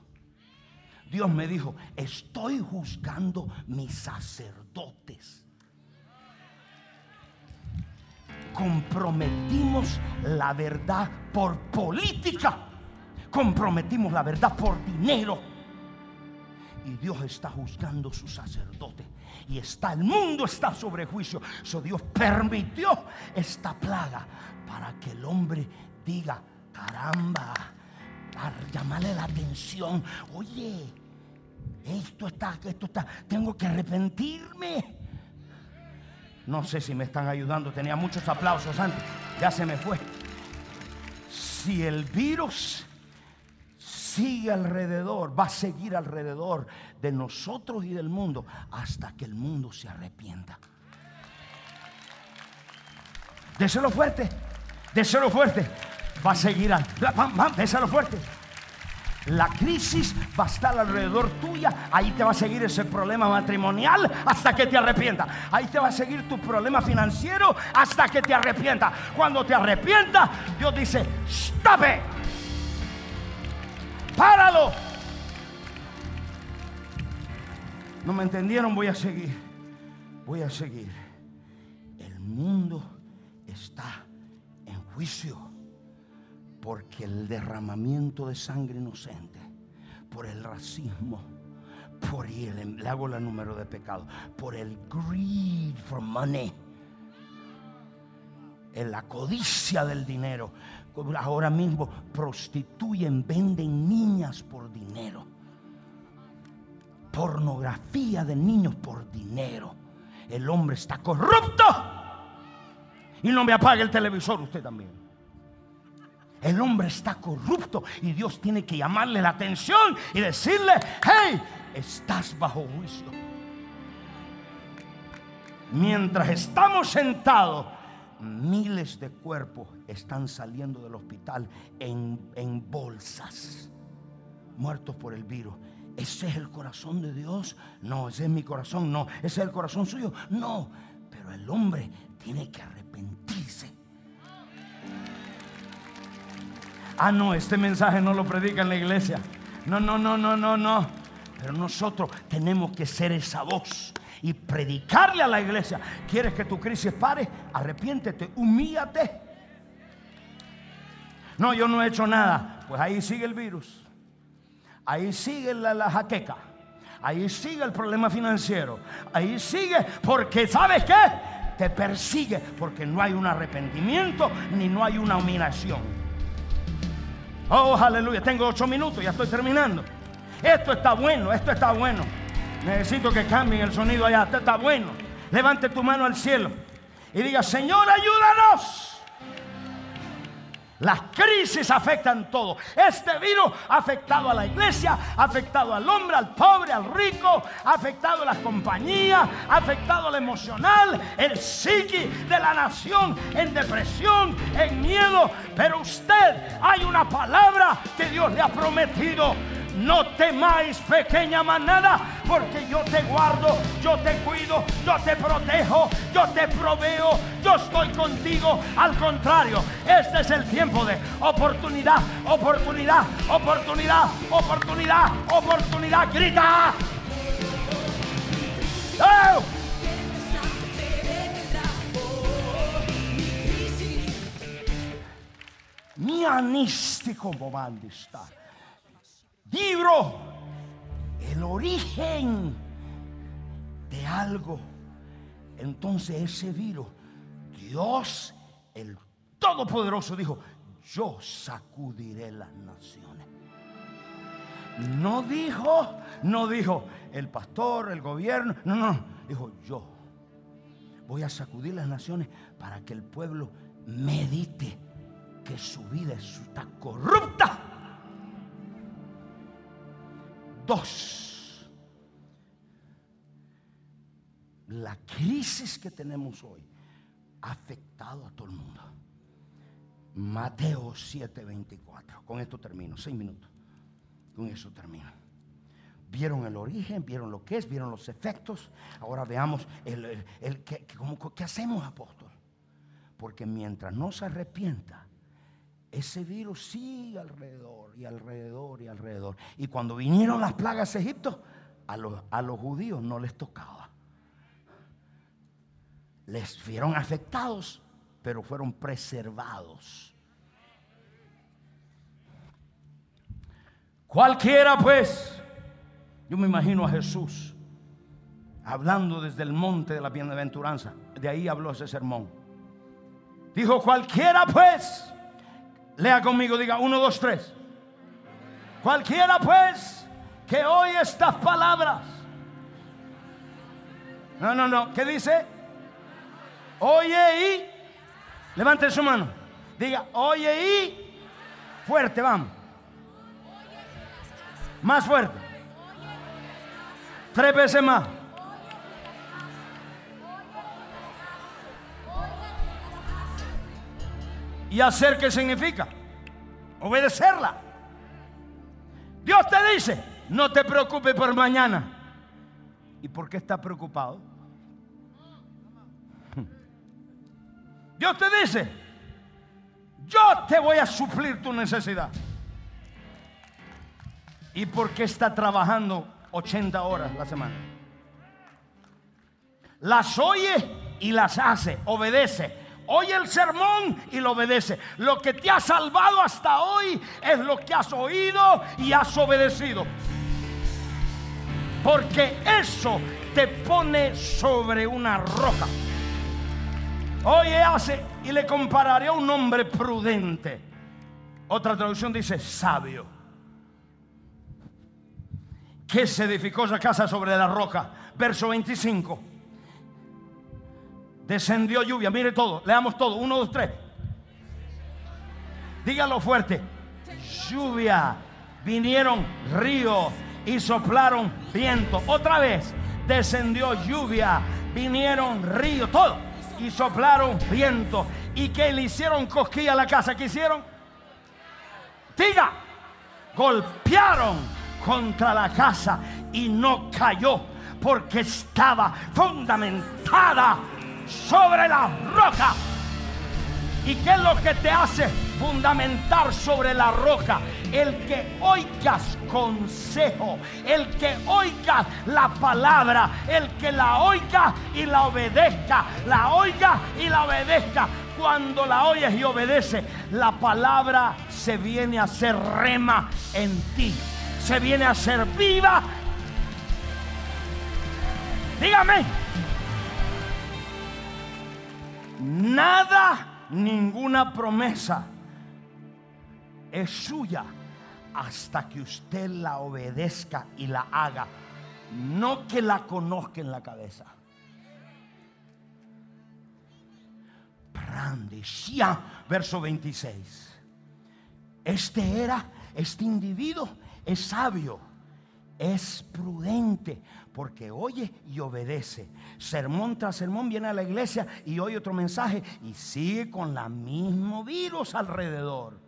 Dios me dijo, estoy juzgando mis sacerdotes comprometimos la verdad por política, comprometimos la verdad por dinero. Y Dios está juzgando a su sacerdote. Y está, el mundo está sobre juicio. So Dios permitió esta plaga para que el hombre diga, caramba, para llamarle la atención. Oye, esto está, esto está, tengo que arrepentirme. No sé si me están ayudando. Tenía muchos aplausos antes. Ya se me fue. Si el virus sigue alrededor, va a seguir alrededor de nosotros y del mundo hasta que el mundo se arrepienta. Déselo fuerte. Déselo fuerte. Va a seguir. Déselo fuerte. La crisis va a estar alrededor tuya. Ahí te va a seguir ese problema matrimonial hasta que te arrepienta. Ahí te va a seguir tu problema financiero hasta que te arrepienta. Cuando te arrepienta, Dios dice, stop. Páralo. No me entendieron, voy a seguir. Voy a seguir. El mundo está en juicio porque el derramamiento de sangre inocente, por el racismo, por el, le hago número de pecado, por el greed for money, en la codicia del dinero. Ahora mismo prostituyen, venden niñas por dinero. Pornografía de niños por dinero. El hombre está corrupto. Y no me apague el televisor usted también. El hombre está corrupto y Dios tiene que llamarle la atención y decirle, hey, estás bajo juicio. Mientras estamos sentados, miles de cuerpos están saliendo del hospital en, en bolsas, muertos por el virus. ¿Ese es el corazón de Dios? No, ese es mi corazón, no. ¿Ese es el corazón suyo? No. Pero el hombre tiene que arrepentirse Ah, no, este mensaje no lo predica en la iglesia. No, no, no, no, no, no. Pero nosotros tenemos que ser esa voz y predicarle a la iglesia. ¿Quieres que tu crisis pare? Arrepiéntete, humíllate. No, yo no he hecho nada. Pues ahí sigue el virus. Ahí sigue la, la jaqueca. Ahí sigue el problema financiero. Ahí sigue porque, ¿sabes qué? Te persigue porque no hay un arrepentimiento ni no hay una humillación. Oh, aleluya. Tengo ocho minutos, ya estoy terminando. Esto está bueno, esto está bueno. Necesito que cambien el sonido allá. Esto está bueno. Levante tu mano al cielo y diga, Señor, ayúdanos. Las crisis afectan todo. Este virus ha afectado a la iglesia, ha afectado al hombre, al pobre, al rico, ha afectado a las compañías, ha afectado al emocional, el psiqui de la nación, en depresión, en miedo. Pero usted, hay una palabra que Dios le ha prometido no temáis, pequeña manada, porque yo te guardo, yo te cuido, yo te protejo, yo te proveo, yo estoy contigo. Al contrario, este es el tiempo de oportunidad, oportunidad, oportunidad, oportunidad, oportunidad. Grita. ¡Oh! Mi está libro el origen de algo. Entonces ese virus, Dios, el Todopoderoso, dijo, yo sacudiré las naciones. No dijo, no dijo el pastor, el gobierno, no, no, dijo yo. Voy a sacudir las naciones para que el pueblo medite que su vida está corrupta. Dos, la crisis que tenemos hoy ha afectado a todo el mundo. Mateo 7:24. Con esto termino, seis minutos. Con eso termino. Vieron el origen, vieron lo que es, vieron los efectos. Ahora veamos el, ¿qué, qué hacemos, apóstol. Porque mientras no se arrepienta, ese virus sigue alrededor y alrededor y alrededor. Y cuando vinieron las plagas de Egipto, a los, a los judíos no les tocaba. Les vieron afectados, pero fueron preservados. Cualquiera pues, yo me imagino a Jesús hablando desde el monte de la bienaventuranza. De ahí habló ese sermón. Dijo, cualquiera pues, lea conmigo, diga uno, dos, tres. Cualquiera pues que oye estas palabras. No, no, no. ¿Qué dice? Oye y. Levante su mano. Diga, oye y. Fuerte, vamos. Más fuerte. Tres veces más. ¿Y hacer qué significa? Obedecerla. Dios te dice, no te preocupes por mañana. ¿Y por qué estás preocupado? <laughs> Dios te dice, yo te voy a suplir tu necesidad. ¿Y por qué está trabajando 80 horas la semana? Las oye y las hace, obedece. Oye el sermón y lo obedece. Lo que te ha salvado hasta hoy es lo que has oído y has obedecido. Porque eso te pone sobre una roca. Oye, hace y le compararé a un hombre prudente. Otra traducción dice sabio que se edificó esa casa sobre la roca. Verso 25. Descendió lluvia, mire todo, leamos todo, uno, dos, tres. Dígalo fuerte. Lluvia, vinieron ríos y soplaron viento. Otra vez, descendió lluvia, vinieron ríos, todo. Y soplaron viento. ¿Y que le hicieron cosquilla a la casa? ¿Qué hicieron? Diga, golpearon contra la casa y no cayó porque estaba fundamentada sobre la roca. ¿Y qué es lo que te hace fundamentar sobre la roca? El que oigas consejo, el que oiga la palabra, el que la oiga y la obedezca, la oiga y la obedezca. Cuando la oyes y obedece, la palabra se viene a ser rema en ti se viene a ser viva. Dígame. Nada, ninguna promesa es suya hasta que usted la obedezca y la haga. No que la conozca en la cabeza. Verso 26. Este era, este individuo es sabio, es prudente, porque oye y obedece. Sermón tras sermón viene a la iglesia y oye otro mensaje y sigue con la mismo virus alrededor.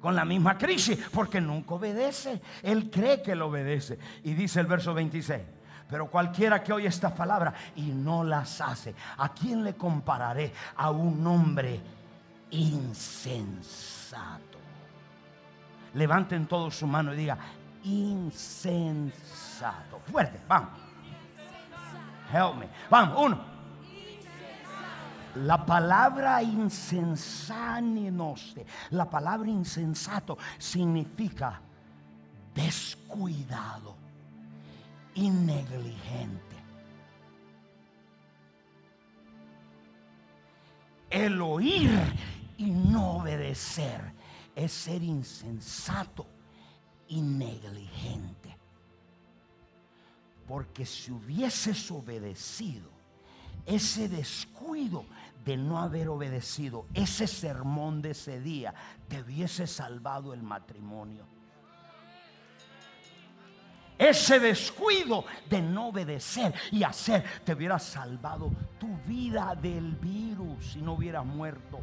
Con la misma crisis, porque nunca obedece. Él cree que lo obedece. Y dice el verso 26. Pero cualquiera que oye estas palabras y no las hace, ¿a quién le compararé? A un hombre insensato levanten todos su mano y diga, insensato. Fuerte, vamos. Help me. Vamos, uno. La palabra insensáninos, la palabra insensato significa descuidado y negligente. El oír Y no obedecer es ser insensato y negligente. Porque si hubieses obedecido, ese descuido de no haber obedecido ese sermón de ese día, te hubiese salvado el matrimonio. Ese descuido de no obedecer y hacer te hubiera salvado tu vida del virus si no hubieras muerto.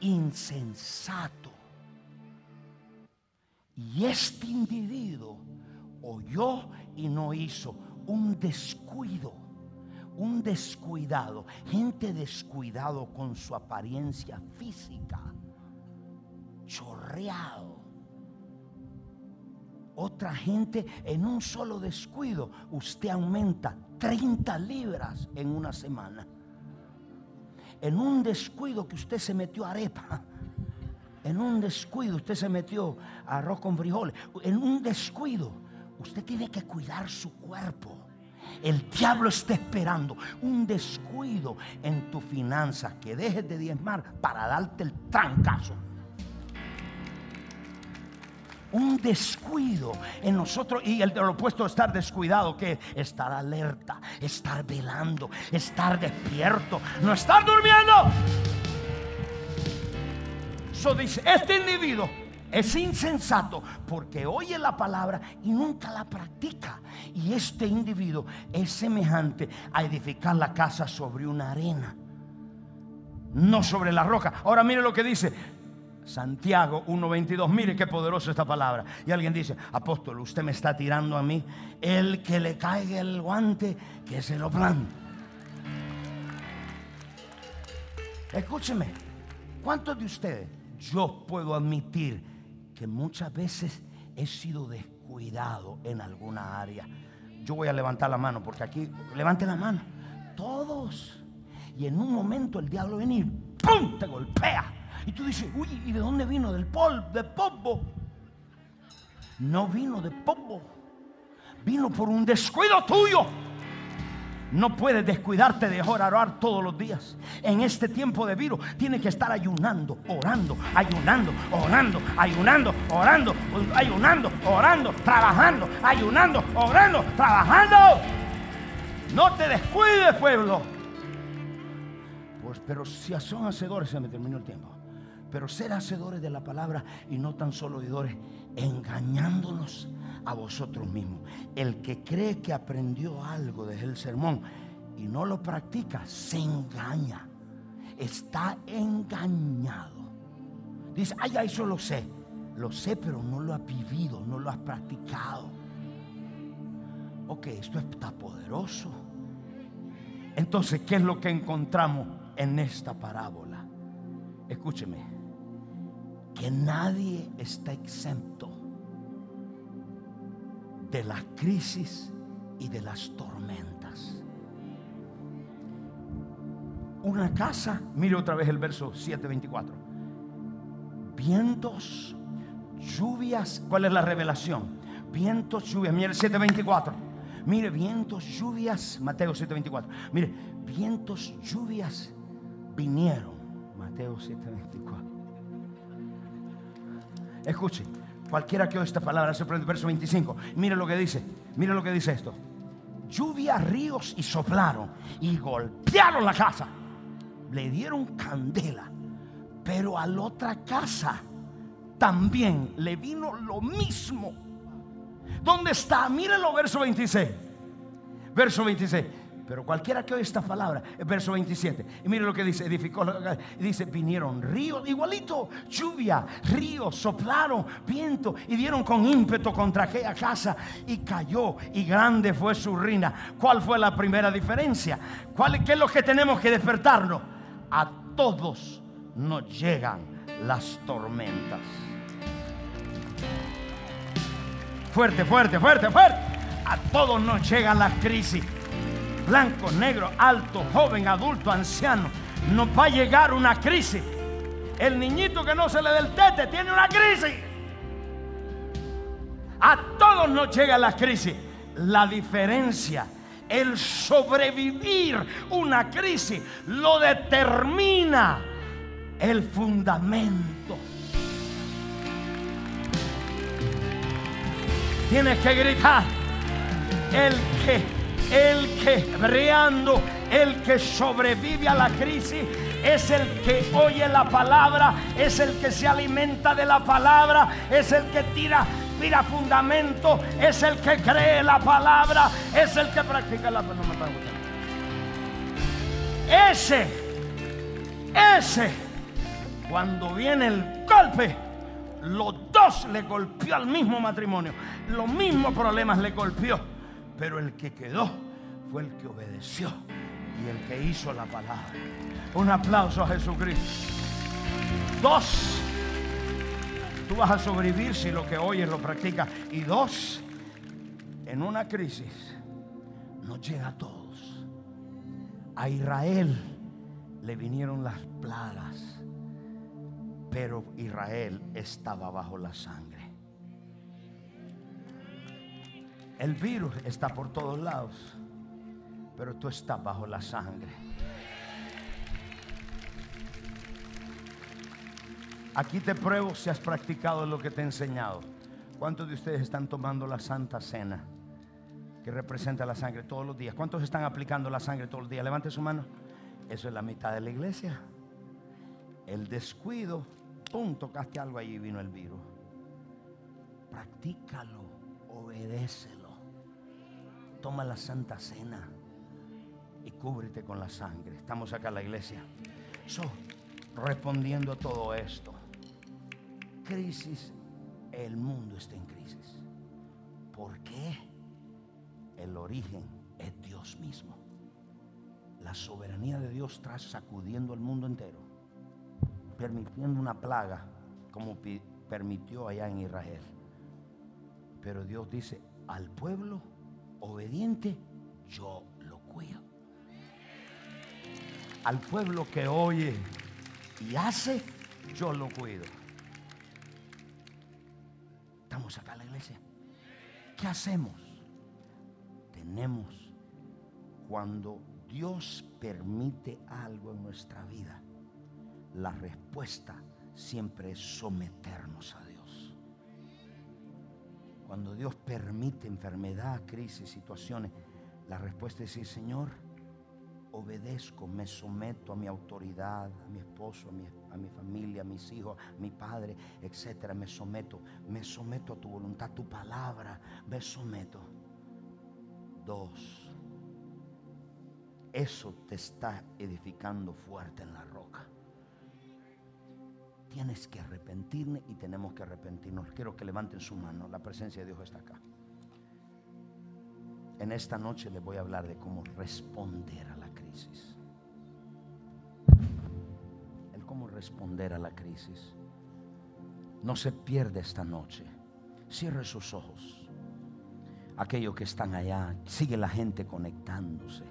Insensato. Y este individuo oyó y no hizo un descuido, un descuidado, gente descuidado con su apariencia física, chorreado. Otra gente en un solo descuido, usted aumenta 30 libras en una semana. En un descuido que usted se metió arepa. En un descuido usted se metió arroz con frijoles. En un descuido usted tiene que cuidar su cuerpo. El diablo está esperando un descuido en tu finanza que dejes de diezmar para darte el trancazo. Un descuido en nosotros y el de opuesto estar descuidado, que estar alerta, estar velando, estar despierto, no estar durmiendo. Eso dice, este individuo es insensato porque oye la palabra y nunca la practica. Y este individuo es semejante a edificar la casa sobre una arena, no sobre la roca. Ahora mire lo que dice Santiago 1.22. Mire qué poderosa esta palabra. Y alguien dice, apóstol, usted me está tirando a mí. El que le caiga el guante, que se lo plan. Escúcheme, ¿cuántos de ustedes yo puedo admitir que muchas veces he sido descuidado en alguna área? Yo voy a levantar la mano porque aquí, levante la mano. Todos. Y en un momento el diablo viene y ¡pum! te golpea. Y tú dices, uy, ¿y de dónde vino? Del polvo, de polvo. No vino de polvo. Vino por un descuido tuyo. No puedes descuidarte de orar todos los días. En este tiempo de virus tienes que estar ayunando, orando, ayunando, orando, ayunando, orando, ayunando, orando, trabajando, ayunando, orando, trabajando. No te descuides, pueblo. Pues, pero si son hacedores, se me terminó el tiempo. Pero ser hacedores de la palabra y no tan solo oidores, engañándonos a vosotros mismos. El que cree que aprendió algo desde el sermón y no lo practica, se engaña. Está engañado. Dice, ay, eso lo sé. Lo sé, pero no lo has vivido, no lo has practicado. Ok, esto está poderoso. Entonces, ¿qué es lo que encontramos en esta parábola? Escúcheme, que nadie está exento de la crisis y de las tormentas. Una casa, mire otra vez el verso 7:24. Vientos, lluvias, ¿cuál es la revelación? Vientos, lluvias, mire el 7:24. Mire, vientos, lluvias, Mateo 7:24. Mire, vientos, lluvias vinieron. Mateo 7:24. Escuche, Cualquiera que oiga esta palabra se prende verso 25. Mire lo que dice. Mire lo que dice esto. Lluvia, ríos y soplaron y golpearon la casa. Le dieron candela. Pero a la otra casa también le vino lo mismo. ¿Dónde está? Mírenlo, verso 26. Verso 26. Pero cualquiera que oye esta palabra, el verso 27, y mire lo que dice, edificó, dice, vinieron ríos, igualito, lluvia, ríos, soplaron, viento, y dieron con ímpetu contra aquella casa, y cayó, y grande fue su ruina. ¿Cuál fue la primera diferencia? ¿Cuál, ¿Qué es lo que tenemos que despertarnos? A todos nos llegan las tormentas. Fuerte, fuerte, fuerte, fuerte. A todos nos llegan las crisis blanco, negro, alto, joven, adulto, anciano, nos va a llegar una crisis. El niñito que no se le dé el tete tiene una crisis. A todos nos llega la crisis. La diferencia el sobrevivir una crisis lo determina el fundamento. Tienes que gritar. El que, el que, breando, el que sobrevive a la crisis es el que oye la palabra, es el que se alimenta de la palabra, es el que tira, tira fundamento, es el que cree la palabra, es el que practica la palabra. ese, ese, cuando viene el golpe, los dos le golpeó al mismo matrimonio. Los mismos problemas le golpeó. Pero el que quedó fue el que obedeció y el que hizo la palabra. Un aplauso a Jesucristo. Dos, tú vas a sobrevivir si lo que oyes lo practicas. Y dos, en una crisis no llega a todos. A Israel le vinieron las plagas pero Israel estaba bajo la sangre. El virus está por todos lados, pero tú estás bajo la sangre. Aquí te pruebo si has practicado lo que te he enseñado. ¿Cuántos de ustedes están tomando la Santa Cena que representa la sangre todos los días? ¿Cuántos están aplicando la sangre todos los días? Levante su mano. Eso es la mitad de la iglesia. El descuido ¡Pum! Tocaste algo allí y vino el virus. Practícalo, obedécelo. Toma la santa cena y cúbrete con la sangre. Estamos acá en la iglesia. So, respondiendo a todo esto. Crisis, el mundo está en crisis. ¿Por qué? El origen es Dios mismo. La soberanía de Dios está sacudiendo al mundo entero permitiendo una plaga como permitió allá en Israel. Pero Dios dice, al pueblo obediente yo lo cuido. Al pueblo que oye y hace, yo lo cuido. Estamos acá en la iglesia. ¿Qué hacemos? Tenemos, cuando Dios permite algo en nuestra vida, la respuesta siempre es someternos a Dios. Cuando Dios permite enfermedad, crisis, situaciones, la respuesta es decir, Señor, obedezco, me someto a mi autoridad, a mi esposo, a mi, familia, a mis hijos, a mi padre, etcétera. Me someto, me someto a tu voluntad, a tu palabra, me someto. Dos, eso te está edificando fuerte en la roca tienes que arrepentirme y tenemos que arrepentirnos. Quiero que levanten su mano. La presencia de Dios está acá. En esta noche les voy a hablar de cómo responder a la crisis. El cómo responder a la crisis. No se pierde esta noche. Cierre sus ojos. Aquellos que están allá, sigue la gente conectándose.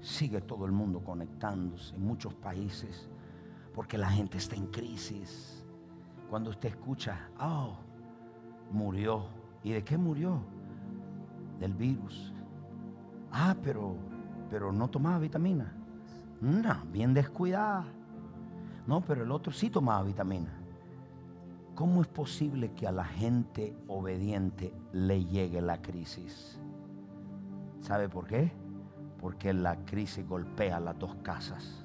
Sigue todo el mundo conectándose en muchos países porque la gente está en crisis. Cuando usted escucha, oh, murió. ¿Y de qué murió? Del virus. Ah, pero, pero no tomaba vitamina. No, bien descuidada. No, pero el otro sí tomaba vitamina. ¿Cómo es posible que a la gente obediente le llegue la crisis? ¿Sabe por qué? Porque la crisis golpea las dos casas.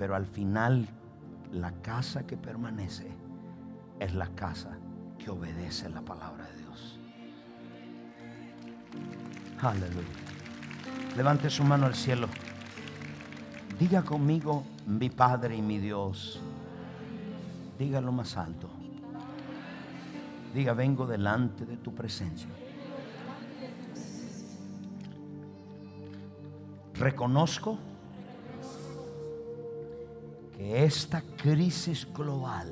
Pero al final, la casa que permanece es la casa que obedece la palabra de Dios. Aleluya. Levante su mano al cielo. Diga conmigo, mi Padre y mi Dios. Dígalo más alto. Diga, vengo delante de tu presencia. Reconozco que esta crisis global,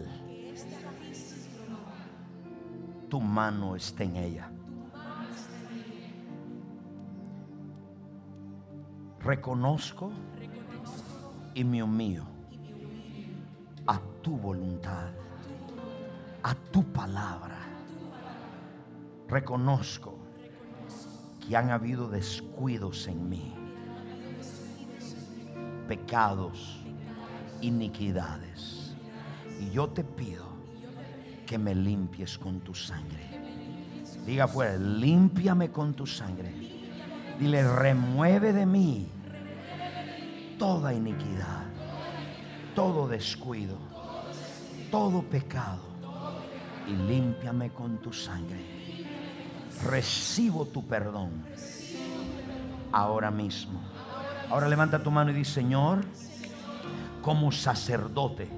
tu mano está en ella. Reconozco y me humillo a tu voluntad, a tu palabra. Reconozco que han habido descuidos en mí, pecados, iniquidades. Y yo te pido que me limpies con tu sangre. Diga fuera, límpiame con tu sangre. Dile, remueve de mí toda iniquidad, todo descuido, todo pecado. Y límpiame con tu sangre. Recibo tu perdón ahora mismo. Ahora levanta tu mano y dice, Señor, como sacerdote,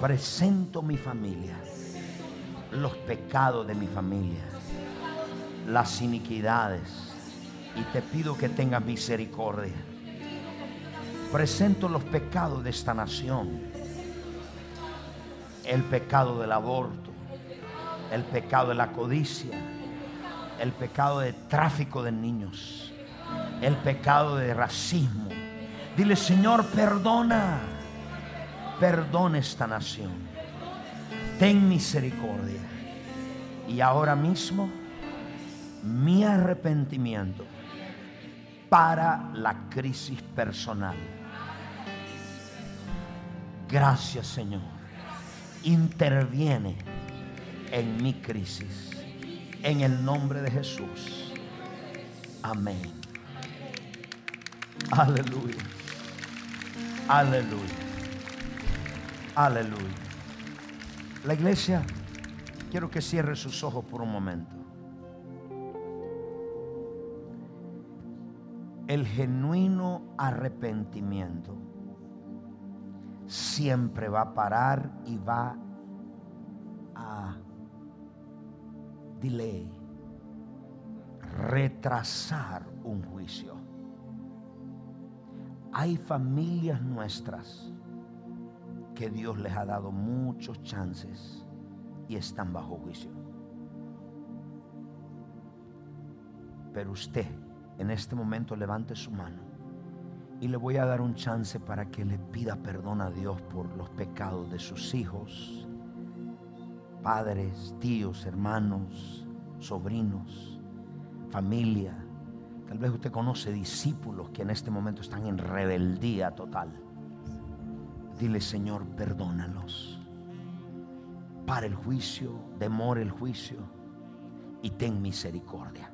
presento mi familia, los pecados de mi familia, las iniquidades, y te pido que tengas misericordia. Presento los pecados de esta nación, el pecado del aborto, el pecado de la codicia, el pecado de tráfico de niños, el pecado de racismo. Dile, Señor, perdona, perdona esta nación. Ten misericordia. Y ahora mismo, mi arrepentimiento para la crisis personal. Gracias, Señor. Interviene en mi crisis. En el nombre de Jesús. Amén. Aleluya. Aleluya. Aleluya. La iglesia, quiero que cierre sus ojos por un momento. El genuino arrepentimiento siempre va a parar y va a delay, retrasar un juicio. Hay familias nuestras que Dios les ha dado muchos chances y están bajo juicio. Pero usted en este momento levante su mano y le voy a dar un chance para que le pida perdón a Dios por los pecados de sus hijos, padres, tíos, hermanos, sobrinos, familia. Tal vez usted conoce discípulos que en este momento están en rebeldía total. Dile, Señor, perdónalos. Para el juicio, demore el juicio y ten misericordia.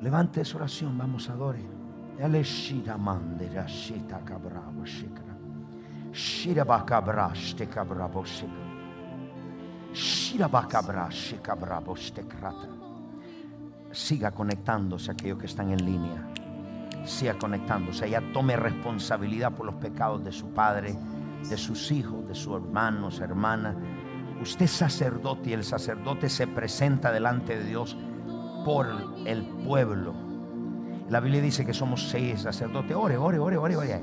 Levante su oración, vamos a adorar. Shira mande shita cabrabo Siga conectándose a aquellos que están en línea. Siga conectándose. Ella tome responsabilidad por los pecados de su padre, de sus hijos, de sus hermanos, hermanas. Usted es sacerdote y el sacerdote se presenta delante de Dios por el pueblo. La Biblia dice que somos seis sacerdotes. Ore, ore, ore, ore, ore.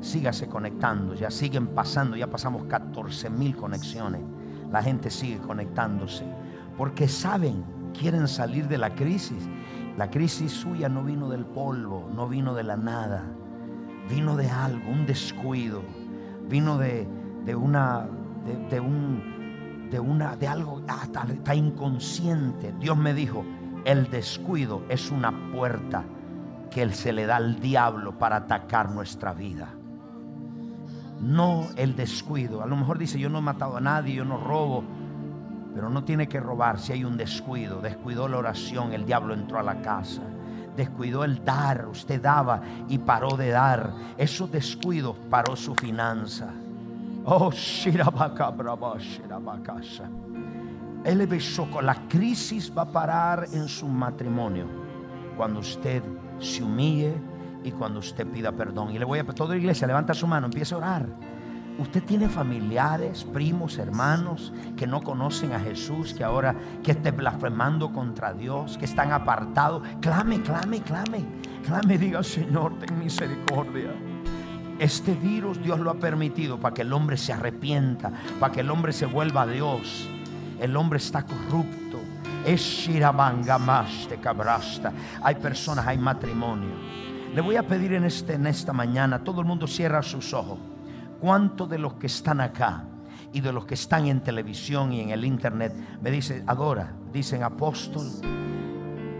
Sígase conectando. Ya siguen pasando. Ya pasamos 14 mil conexiones. La gente sigue conectándose. Porque saben, quieren salir de la crisis. La crisis suya no vino del polvo, no vino de la nada. Vino de algo, un descuido. Vino de, una, de, un, de una, de algo hasta, hasta inconsciente. Dios me dijo, el descuido es una puerta que se le da al diablo para atacar nuestra vida. No el descuido. A lo mejor dice, yo no he matado a nadie, yo no robo. Pero no tiene que robar si hay un descuido. Descuidó la oración, el diablo entró a la casa. Descuidó el dar, usted daba y paró de dar. Esos descuidos paró su finanza. Oh, Shirabaka Brava, Shirabakasha. Él besó. La crisis va a parar en su matrimonio cuando usted se humille y cuando usted pida perdón. Y le voy a toda la iglesia, levanta su mano, empieza a orar. Usted tiene familiares, primos, hermanos que no conocen a Jesús, que ahora que estén blasfemando contra Dios, que están apartados. Clame, clame, clame. Clame, diga, Señor, ten misericordia. Este virus Dios lo ha permitido para que el hombre se arrepienta, para que el hombre se vuelva a Dios el hombre está corrupto. Es de cabrasta. Hay personas, hay matrimonio. Le voy a pedir en, este, en esta mañana, todo el mundo cierra sus ojos. ¿Cuántos de los que están acá y de los que están en televisión y en el internet, me dicen, adora, dicen apóstol,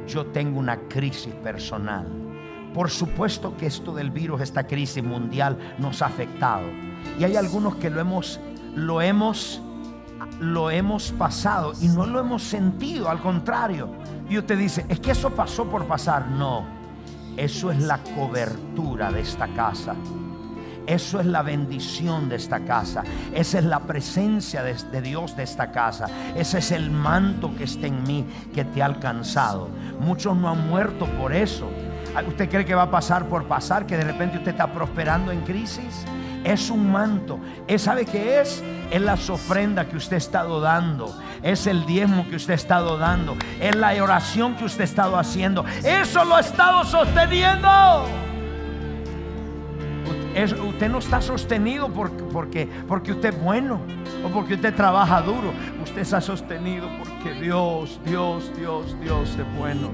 yo tengo una crisis personal. Por supuesto que esto del virus, esta crisis mundial nos ha afectado. Y hay algunos que lo hemos, lo hemos, lo hemos pasado y no lo hemos sentido, al contrario. Y usted dice, es que eso pasó por pasar. No, eso es la cobertura de esta casa. Eso es la bendición de esta casa. Esa es la presencia de, Dios de esta casa. Ese es el manto que está en mí que te ha alcanzado. Muchos no han muerto por eso. ¿Usted cree que va a pasar por pasar? Que de repente usted está prosperando en crisis. Es un manto. ¿Sabe qué es? Es la ofrenda que usted ha estado dando. Es el diezmo que usted ha estado dando. Es la oración que usted ha estado haciendo. Eso lo ha estado sosteniendo usted no está sostenido porque, porque usted es bueno o porque usted trabaja duro. Usted está sostenido porque Dios, Dios, Dios, Dios es bueno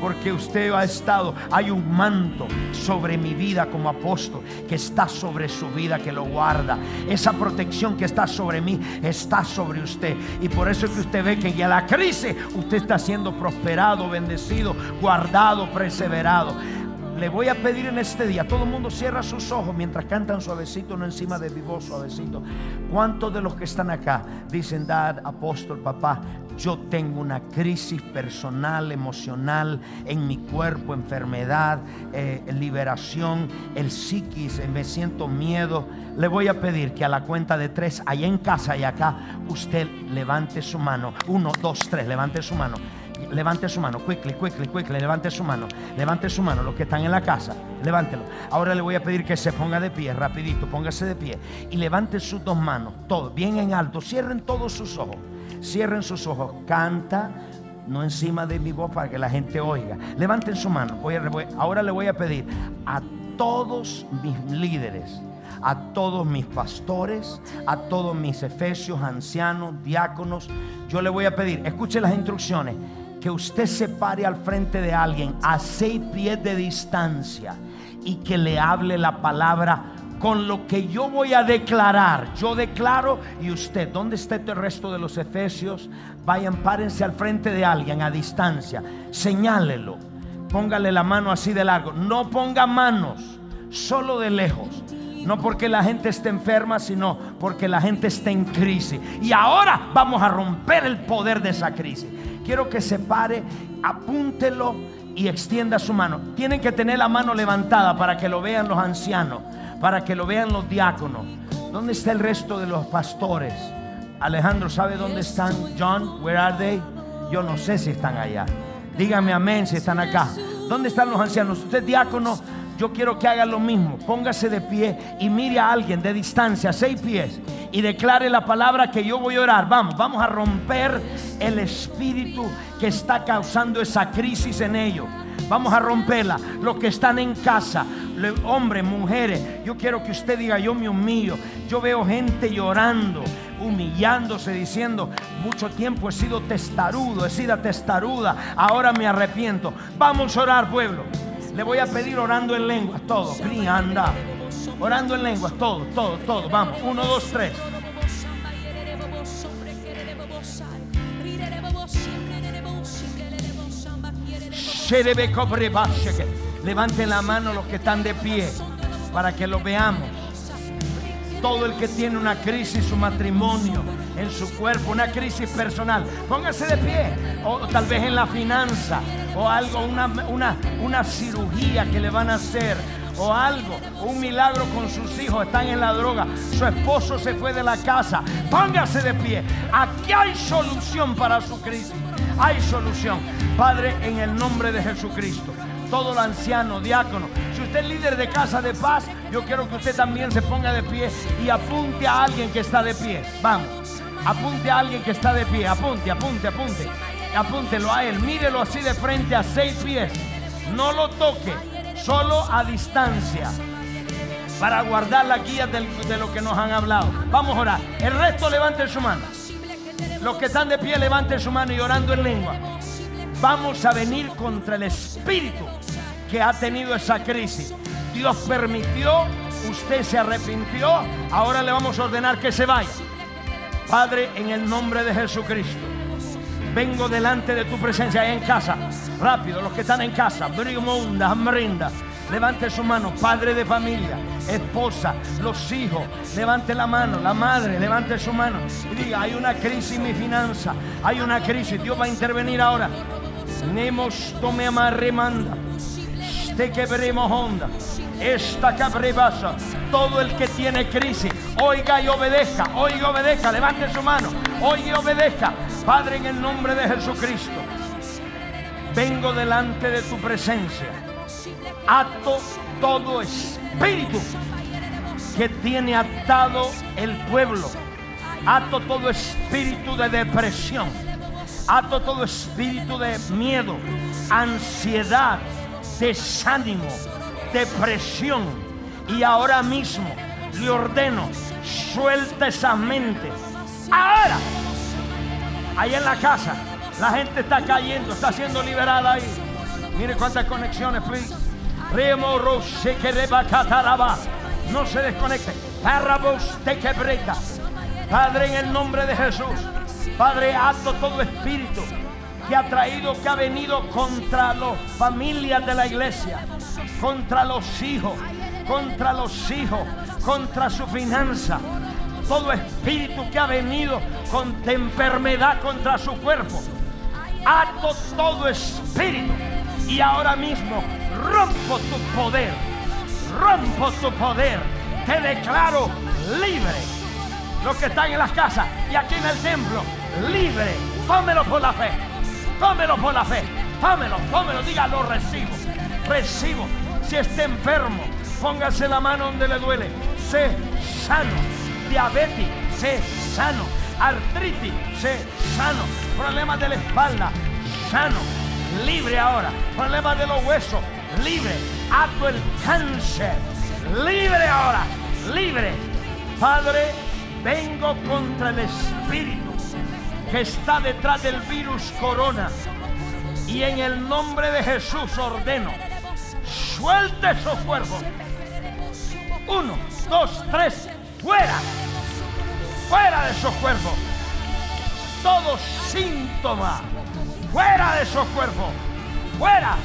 porque usted ha estado, hay un manto sobre mi vida como apóstol que está sobre su vida, que lo guarda. Esa protección que está sobre mí está sobre usted. Y por eso es que usted ve que en la crisis usted está siendo prosperado, bendecido, guardado, perseverado. Le voy a pedir en este día, todo el mundo cierra sus ojos mientras cantan suavecito, no encima de mi voz suavecito. ¿Cuántos de los que están acá dicen, Dad, apóstol, papá, yo tengo una crisis personal, emocional en mi cuerpo, enfermedad, eh, liberación, el psiquis, eh, me siento miedo? Le voy a pedir que a la cuenta de tres, allá en casa y acá, usted levante su mano. Uno, dos, tres, levante su mano levante su mano, quickly, quickly, quickly, levante su mano, levante su mano, los que están en la casa, levántelo. Ahora le voy a pedir que se ponga de pie, rapidito, póngase de pie y levante sus dos manos, todo, bien en alto, cierren todos sus ojos, cierren sus ojos, canta, no encima de mi voz para que la gente oiga. Levanten su mano. ahora le voy a pedir a todos mis líderes, a todos mis pastores, a todos mis efesios, ancianos, diáconos. Yo le voy a pedir, escuche las instrucciones que usted se pare al frente de alguien a seis pies de distancia y que le hable la palabra con lo que yo voy a declarar. Yo declaro y usted, ¿dónde está el resto de los efesios? Vayan, párense al frente de alguien a distancia, señálelo, póngale la mano así de largo, no ponga manos, solo de lejos. No porque la gente esté enferma, sino porque la gente está en crisis. Y ahora vamos a romper el poder de esa crisis quiero que se pare, apúntelo y extienda su mano. Tienen que tener la mano levantada para que lo vean los ancianos, para que lo vean los diáconos. ¿Dónde está el resto de los pastores? Alejandro, ¿sabe dónde están? John, where are they? Yo no sé si están allá. Dígame amén si están acá. ¿Dónde están los ancianos? Usted diácono, yo quiero que haga lo mismo. Póngase de pie y mire a alguien de distancia, seis pies, y declare la palabra que yo voy a orar. Vamos, vamos a romper el espíritu que está causando esa crisis en ellos. Vamos a romperla. Los que están en casa, hombres, mujeres, yo quiero que usted diga, yo me humillo. Yo veo gente llorando, humillándose, diciendo, mucho tiempo he sido testarudo, he sido testaruda, ahora me arrepiento. Vamos a orar, pueblo. Le voy a pedir orando en lenguas, todo. Anda. Orando en lenguas, todo, todo, todo. Vamos, uno, dos, tres. Levanten la mano los que están de pie para que lo veamos. Todo el que tiene una crisis, su matrimonio, en su cuerpo, una crisis personal, póngase de pie. O tal vez en la finanza, o algo, una, una, una cirugía que le van a hacer o algo, un milagro con sus hijos, están en la droga, su esposo se fue de la casa, póngase de pie. Aquí hay solución para su crisis, hay solución. Padre, en el nombre de Jesucristo, todo el anciano, diácono, si usted es líder de casa de paz, yo quiero que usted también se ponga de pie y apunte a alguien que está de pie. Vamos, apunte a alguien que está de pie, apunte, apunte, apunte apúntelo a él, mírelo así de frente a seis pies. No lo toque, solo a distancia. Para guardar la guía de, lo que nos han hablado. Vamos a orar. El resto levanten su mano. Los que están de pie levanten su mano y orando en lengua. Vamos a venir contra el espíritu que ha tenido esa crisis. Dios permitió, usted se arrepintió, ahora le vamos a ordenar que se vaya. Padre, en el nombre de Jesucristo. Vengo delante de tu presencia en casa. Rápido, los que están en casa. Brigmunda, Amrinda. Levante su mano, padre de familia, esposa, los hijos. Levante la mano, la madre, levante su mano. Diga, hay una crisis en mi finanza. Hay una crisis. Dios va a intervenir ahora. Nemos tome amarremanda. Este que veremos onda. Esta cabrebasa. Todo el que tiene crisis, oiga y obedezca. Oiga y obedezca. Levante su mano. Oiga y obedezca. Padre, en el nombre de Jesucristo. Vengo delante de tu presencia ato todo espíritu que tiene atado el pueblo. Ato todo espíritu de depresión. Ato todo espíritu de miedo, ansiedad, desánimo, depresión. Y ahora mismo le ordeno, suelta esa mente. Ahora, ahí en la casa, la gente está cayendo, está siendo liberada ahí. Mire cuántas conexiones, please. Remo Rose que No se desconecte. Parabos te quebreta. Padre, en el nombre de Jesús. Padre, ato todo espíritu que ha traído, que ha venido contra las familias de la iglesia, contra los hijos, contra los hijos, contra su finanza. Todo espíritu que ha venido con enfermedad contra su cuerpo. Ato todo espíritu. Y ahora mismo rompo tu poder, rompo tu poder, te declaro libre. Los que están en las casas y aquí en el templo, libre. Tómelo por la fe, tómelo por la fe, tómelo, tómelo, diga, lo recibo, recibo. Si está enfermo, póngase la mano donde le duele, sé sano. Diabetes, sé sano. Artritis, sé sano. Problemas de la espalda, sano. Libre ahora. Problemas de los huesos, libre. Ato el cáncer, libre ahora, libre. Padre, vengo contra el espíritu que está detrás del virus corona. Y en el nombre de Jesús ordeno, suelte esos cuerpos. Uno, dos, tres, fuera. Fuera de esos cuerpos. Todo síntoma. Fuera de esos cuerpos. Fuera.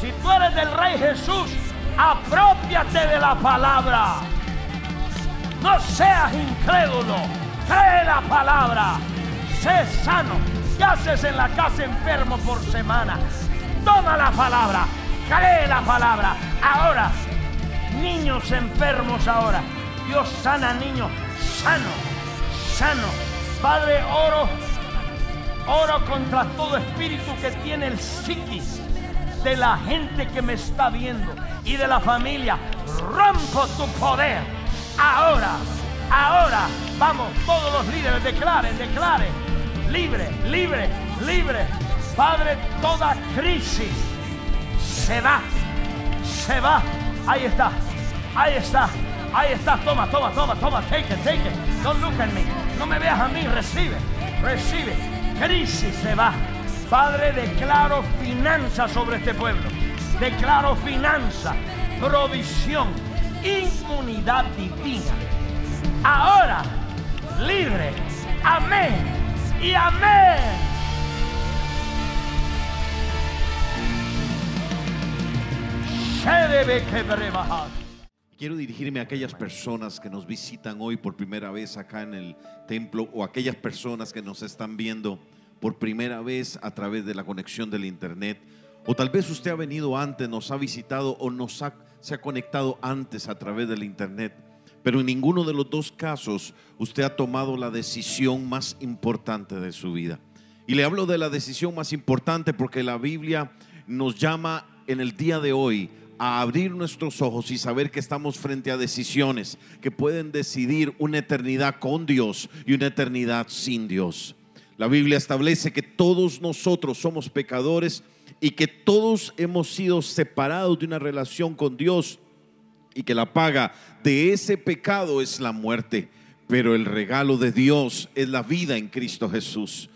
Si tú eres del Rey Jesús, apropiate de la palabra. No seas incrédulo. Cree la palabra. Sé sano. ¿Qué haces en la casa enfermo por semana? Toma la palabra. Cree la palabra. Ahora, niños enfermos ahora. Dios sana niños. Sano. Sano. Padre, oro. Oro contra todo espíritu que tiene el psiquis de la gente que me está viendo y de la familia. Rompo tu poder. Ahora, ahora, vamos, todos los líderes, declaren, declaren. Libre, libre, libre. Padre, toda crisis se va, se va. Ahí está, ahí está, ahí está. Toma, toma, toma, toma. Take it, take it. Don't look at me. No me veas a mí, recibe, recibe. Crisis se va. Padre, declaro finanza sobre este pueblo. Declaro finanza, provisión, inmunidad divina. Ahora, libre. Amén. Y amén. Se Quiero dirigirme a aquellas personas que nos visitan hoy por primera vez acá en el templo o aquellas personas que nos están viendo por primera vez a través de la conexión del Internet. O tal vez usted ha venido antes, nos ha visitado o nos se ha conectado antes a través del Internet. Pero en ninguno de los dos casos usted ha tomado la decisión más importante de su vida. Y le hablo de la decisión más importante porque la Biblia nos llama en el día de hoy a abrir nuestros ojos y saber que estamos frente a decisiones que pueden decidir una eternidad con Dios y una eternidad sin Dios. La Biblia establece que todos nosotros somos pecadores y que todos hemos sido separados de una relación con Dios y que la paga de ese pecado es la muerte, pero el regalo de Dios es la vida en Cristo Jesús.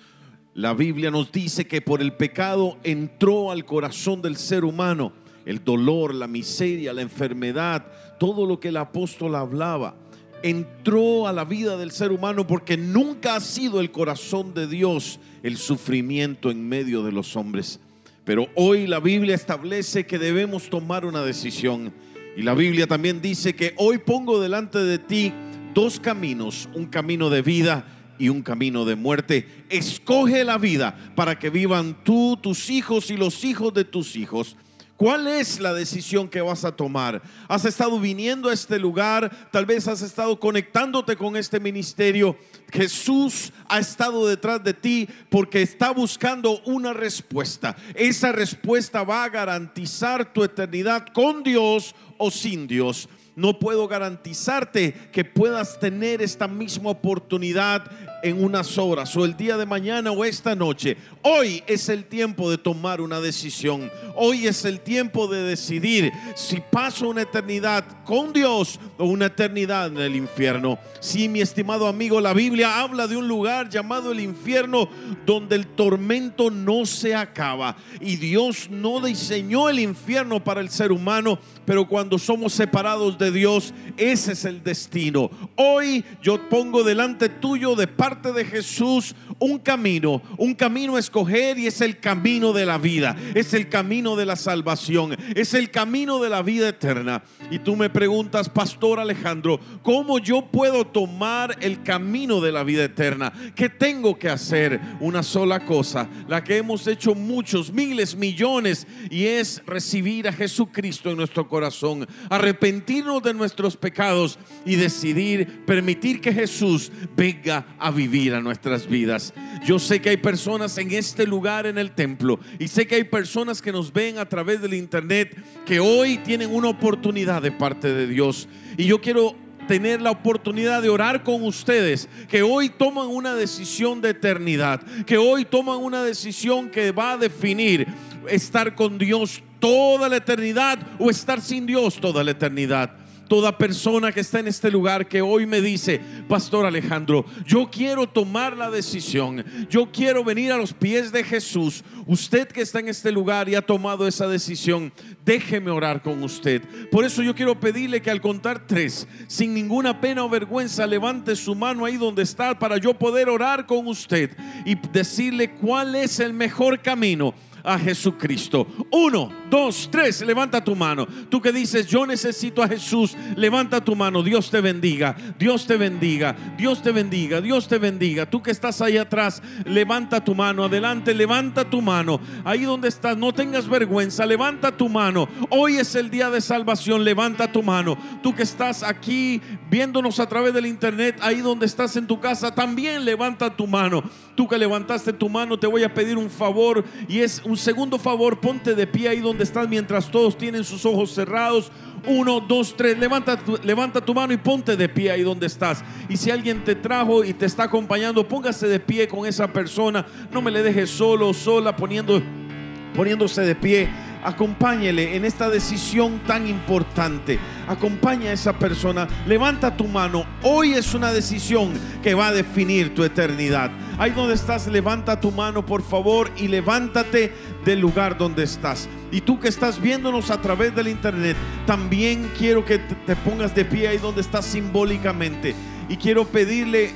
La Biblia nos dice que por el pecado entró al corazón del ser humano el dolor, la miseria, la enfermedad, todo lo que el apóstol hablaba. entró a la vida del ser humano porque nunca ha sido el corazón de Dios el sufrimiento en medio de los hombres. Pero hoy la Biblia establece que debemos tomar una decisión. Y la Biblia también dice que hoy pongo delante de ti dos caminos, un camino de vida y un camino de muerte. Escoge la vida para que vivan tú, tus hijos y los hijos de tus hijos. ¿Cuál es la decisión que vas a tomar? ¿Has estado viniendo a este lugar? Tal vez has estado conectándote con este ministerio. Jesús ha estado detrás de ti porque está buscando una respuesta. Esa respuesta va a garantizar tu eternidad con Dios o sin Dios no puedo garantizarte que puedas tener esta misma oportunidad en unas horas o el día de mañana o esta noche. Hoy es el tiempo de tomar una decisión. Hoy es el tiempo de decidir si paso una eternidad con Dios o una eternidad en el infierno. Sí, mi estimado amigo, la Biblia habla de un lugar llamado el infierno donde el tormento no se acaba. Y Dios no diseñó el infierno para el ser humano, pero cuando somos separados de Dios, ese es el destino. Hoy yo pongo delante tuyo de parte de Jesús un camino, un camino a escoger y es el camino de la vida, es el camino de la salvación, es el camino de la vida eterna. Y tú me preguntas, Pastor Alejandro, ¿cómo yo puedo tomar el camino de la vida eterna? ¿Qué tengo que hacer? Una sola cosa, la que hemos hecho muchos, miles, millones, y es recibir a Jesucristo en nuestro corazón, arrepentirnos de nuestros pecados y decidir permitir que Jesús venga a vivir a nuestras vidas. Yo sé que hay personas en este lugar en el templo y sé que hay personas que nos ven a través del internet que hoy tienen una oportunidad de parte de Dios. Y yo quiero tener la oportunidad de orar con ustedes, que hoy toman una decisión de eternidad, que hoy toman una decisión que va a definir estar con Dios toda la eternidad o estar sin Dios toda la eternidad toda persona que está en este lugar que hoy me dice, Pastor Alejandro, yo quiero tomar la decisión, yo quiero venir a los pies de Jesús. Usted que está en este lugar y ha tomado esa decisión, déjeme orar con usted. Por eso yo quiero pedirle que al contar tres, sin ninguna pena o vergüenza, levante su mano ahí donde está para yo poder orar con usted y decirle cuál es el mejor camino a Jesucristo. Uno, dos, tres, levanta tu mano. Tú que dices, yo necesito a Jesús, levanta tu mano. Dios te bendiga, Dios te bendiga, Dios te bendiga, Dios te bendiga. Tú que estás ahí atrás, levanta tu mano. Adelante, levanta tu mano. Ahí donde estás, no tengas vergüenza, levanta tu mano. Hoy es el día de salvación, levanta tu mano. Tú que estás aquí viéndonos a través del internet, ahí donde estás en tu casa, también levanta tu mano. Tú que levantaste tu mano, te voy a pedir un favor y es un segundo favor, ponte de pie ahí donde estás mientras todos tienen sus ojos cerrados. Uno, dos, tres, levanta tu, levanta tu mano y ponte de pie ahí donde estás. Y si alguien te trajo y te está acompañando, póngase de pie con esa persona. No me le dejes solo sola poniéndose de pie. Acompáñele en esta decisión tan importante. Acompaña a esa persona. Levanta tu mano. Hoy es una decisión que va a definir tu eternidad. Ahí donde estás, levanta tu mano por favor y levántate del lugar donde estás. Y tú que estás viéndonos a través del internet, también quiero que te pongas de pie ahí donde estás simbólicamente. Y quiero pedirle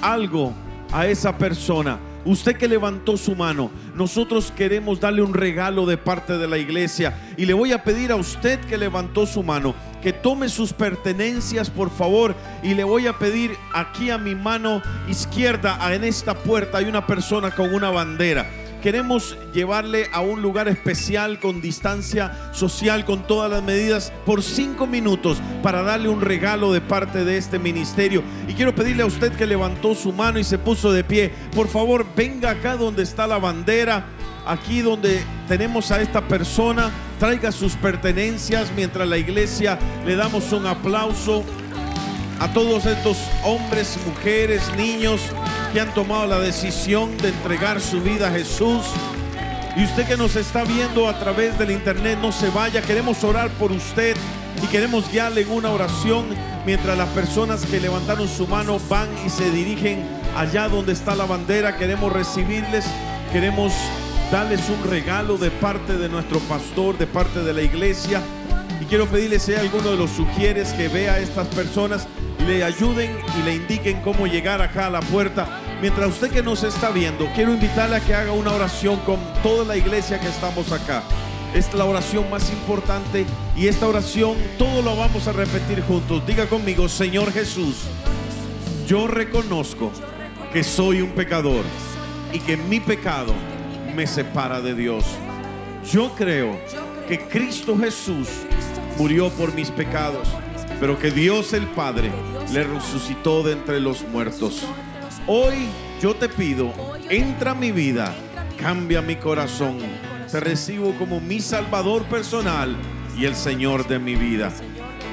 algo a esa persona. Usted que levantó su mano, nosotros queremos darle un regalo de parte de la iglesia. Y le voy a pedir a usted que levantó su mano que tome sus pertenencias por favor. Y le voy a pedir aquí a mi mano izquierda en esta puerta hay una persona con una bandera queremos llevarle a un lugar especial con distancia social, con todas las medidas, por cinco minutos para darle un regalo de parte de este ministerio. Y quiero pedirle a usted que levantó su mano y se puso de pie, por favor venga acá donde está la bandera, aquí donde tenemos a esta persona, traiga sus pertenencias mientras la iglesia le damos un aplauso a todos estos hombres, mujeres, niños que han tomado la decisión de entregar su vida a Jesús. Y usted que nos está viendo a través del internet, no se vaya. Queremos orar por usted y queremos guiarle en una oración mientras las personas que levantaron su mano van y se dirigen allá donde está la bandera. Queremos recibirles, queremos darles un regalo de parte de nuestro pastor, de parte de la iglesia. Y quiero pedirles si hay alguno de los sugieres que vea a estas personas le ayuden y le indiquen cómo llegar acá a la puerta. Mientras usted que nos está viendo, quiero invitarle a que haga una oración con toda la iglesia que estamos acá. Es la oración más importante y esta oración todo lo vamos a repetir juntos. Diga conmigo, Señor Jesús, yo reconozco que soy un pecador y que mi pecado me separa de Dios. Yo creo que Cristo Jesús murió por mis pecados, pero que Dios el Padre le resucitó de entre los muertos. Hoy yo te pido, entra a mi vida, cambia mi corazón. Te recibo como mi Salvador personal y el Señor de mi vida.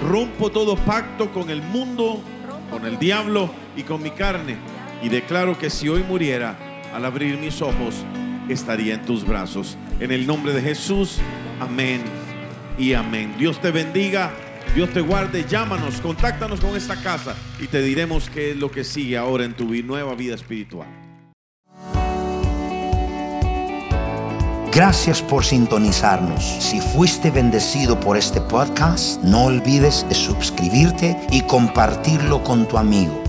Rompo todo pacto con el mundo, con el diablo y con mi carne. Y declaro que si hoy muriera, al abrir mis ojos, estaría en tus brazos. En el nombre de Jesús, amén y amén. Dios te bendiga, Dios te guarde, llámanos, contáctanos con esta casa y te diremos qué es lo que sigue ahora en tu nueva vida espiritual. Gracias por sintonizarnos. Si fuiste bendecido por este podcast, no olvides de suscribirte y compartirlo con tu amigo.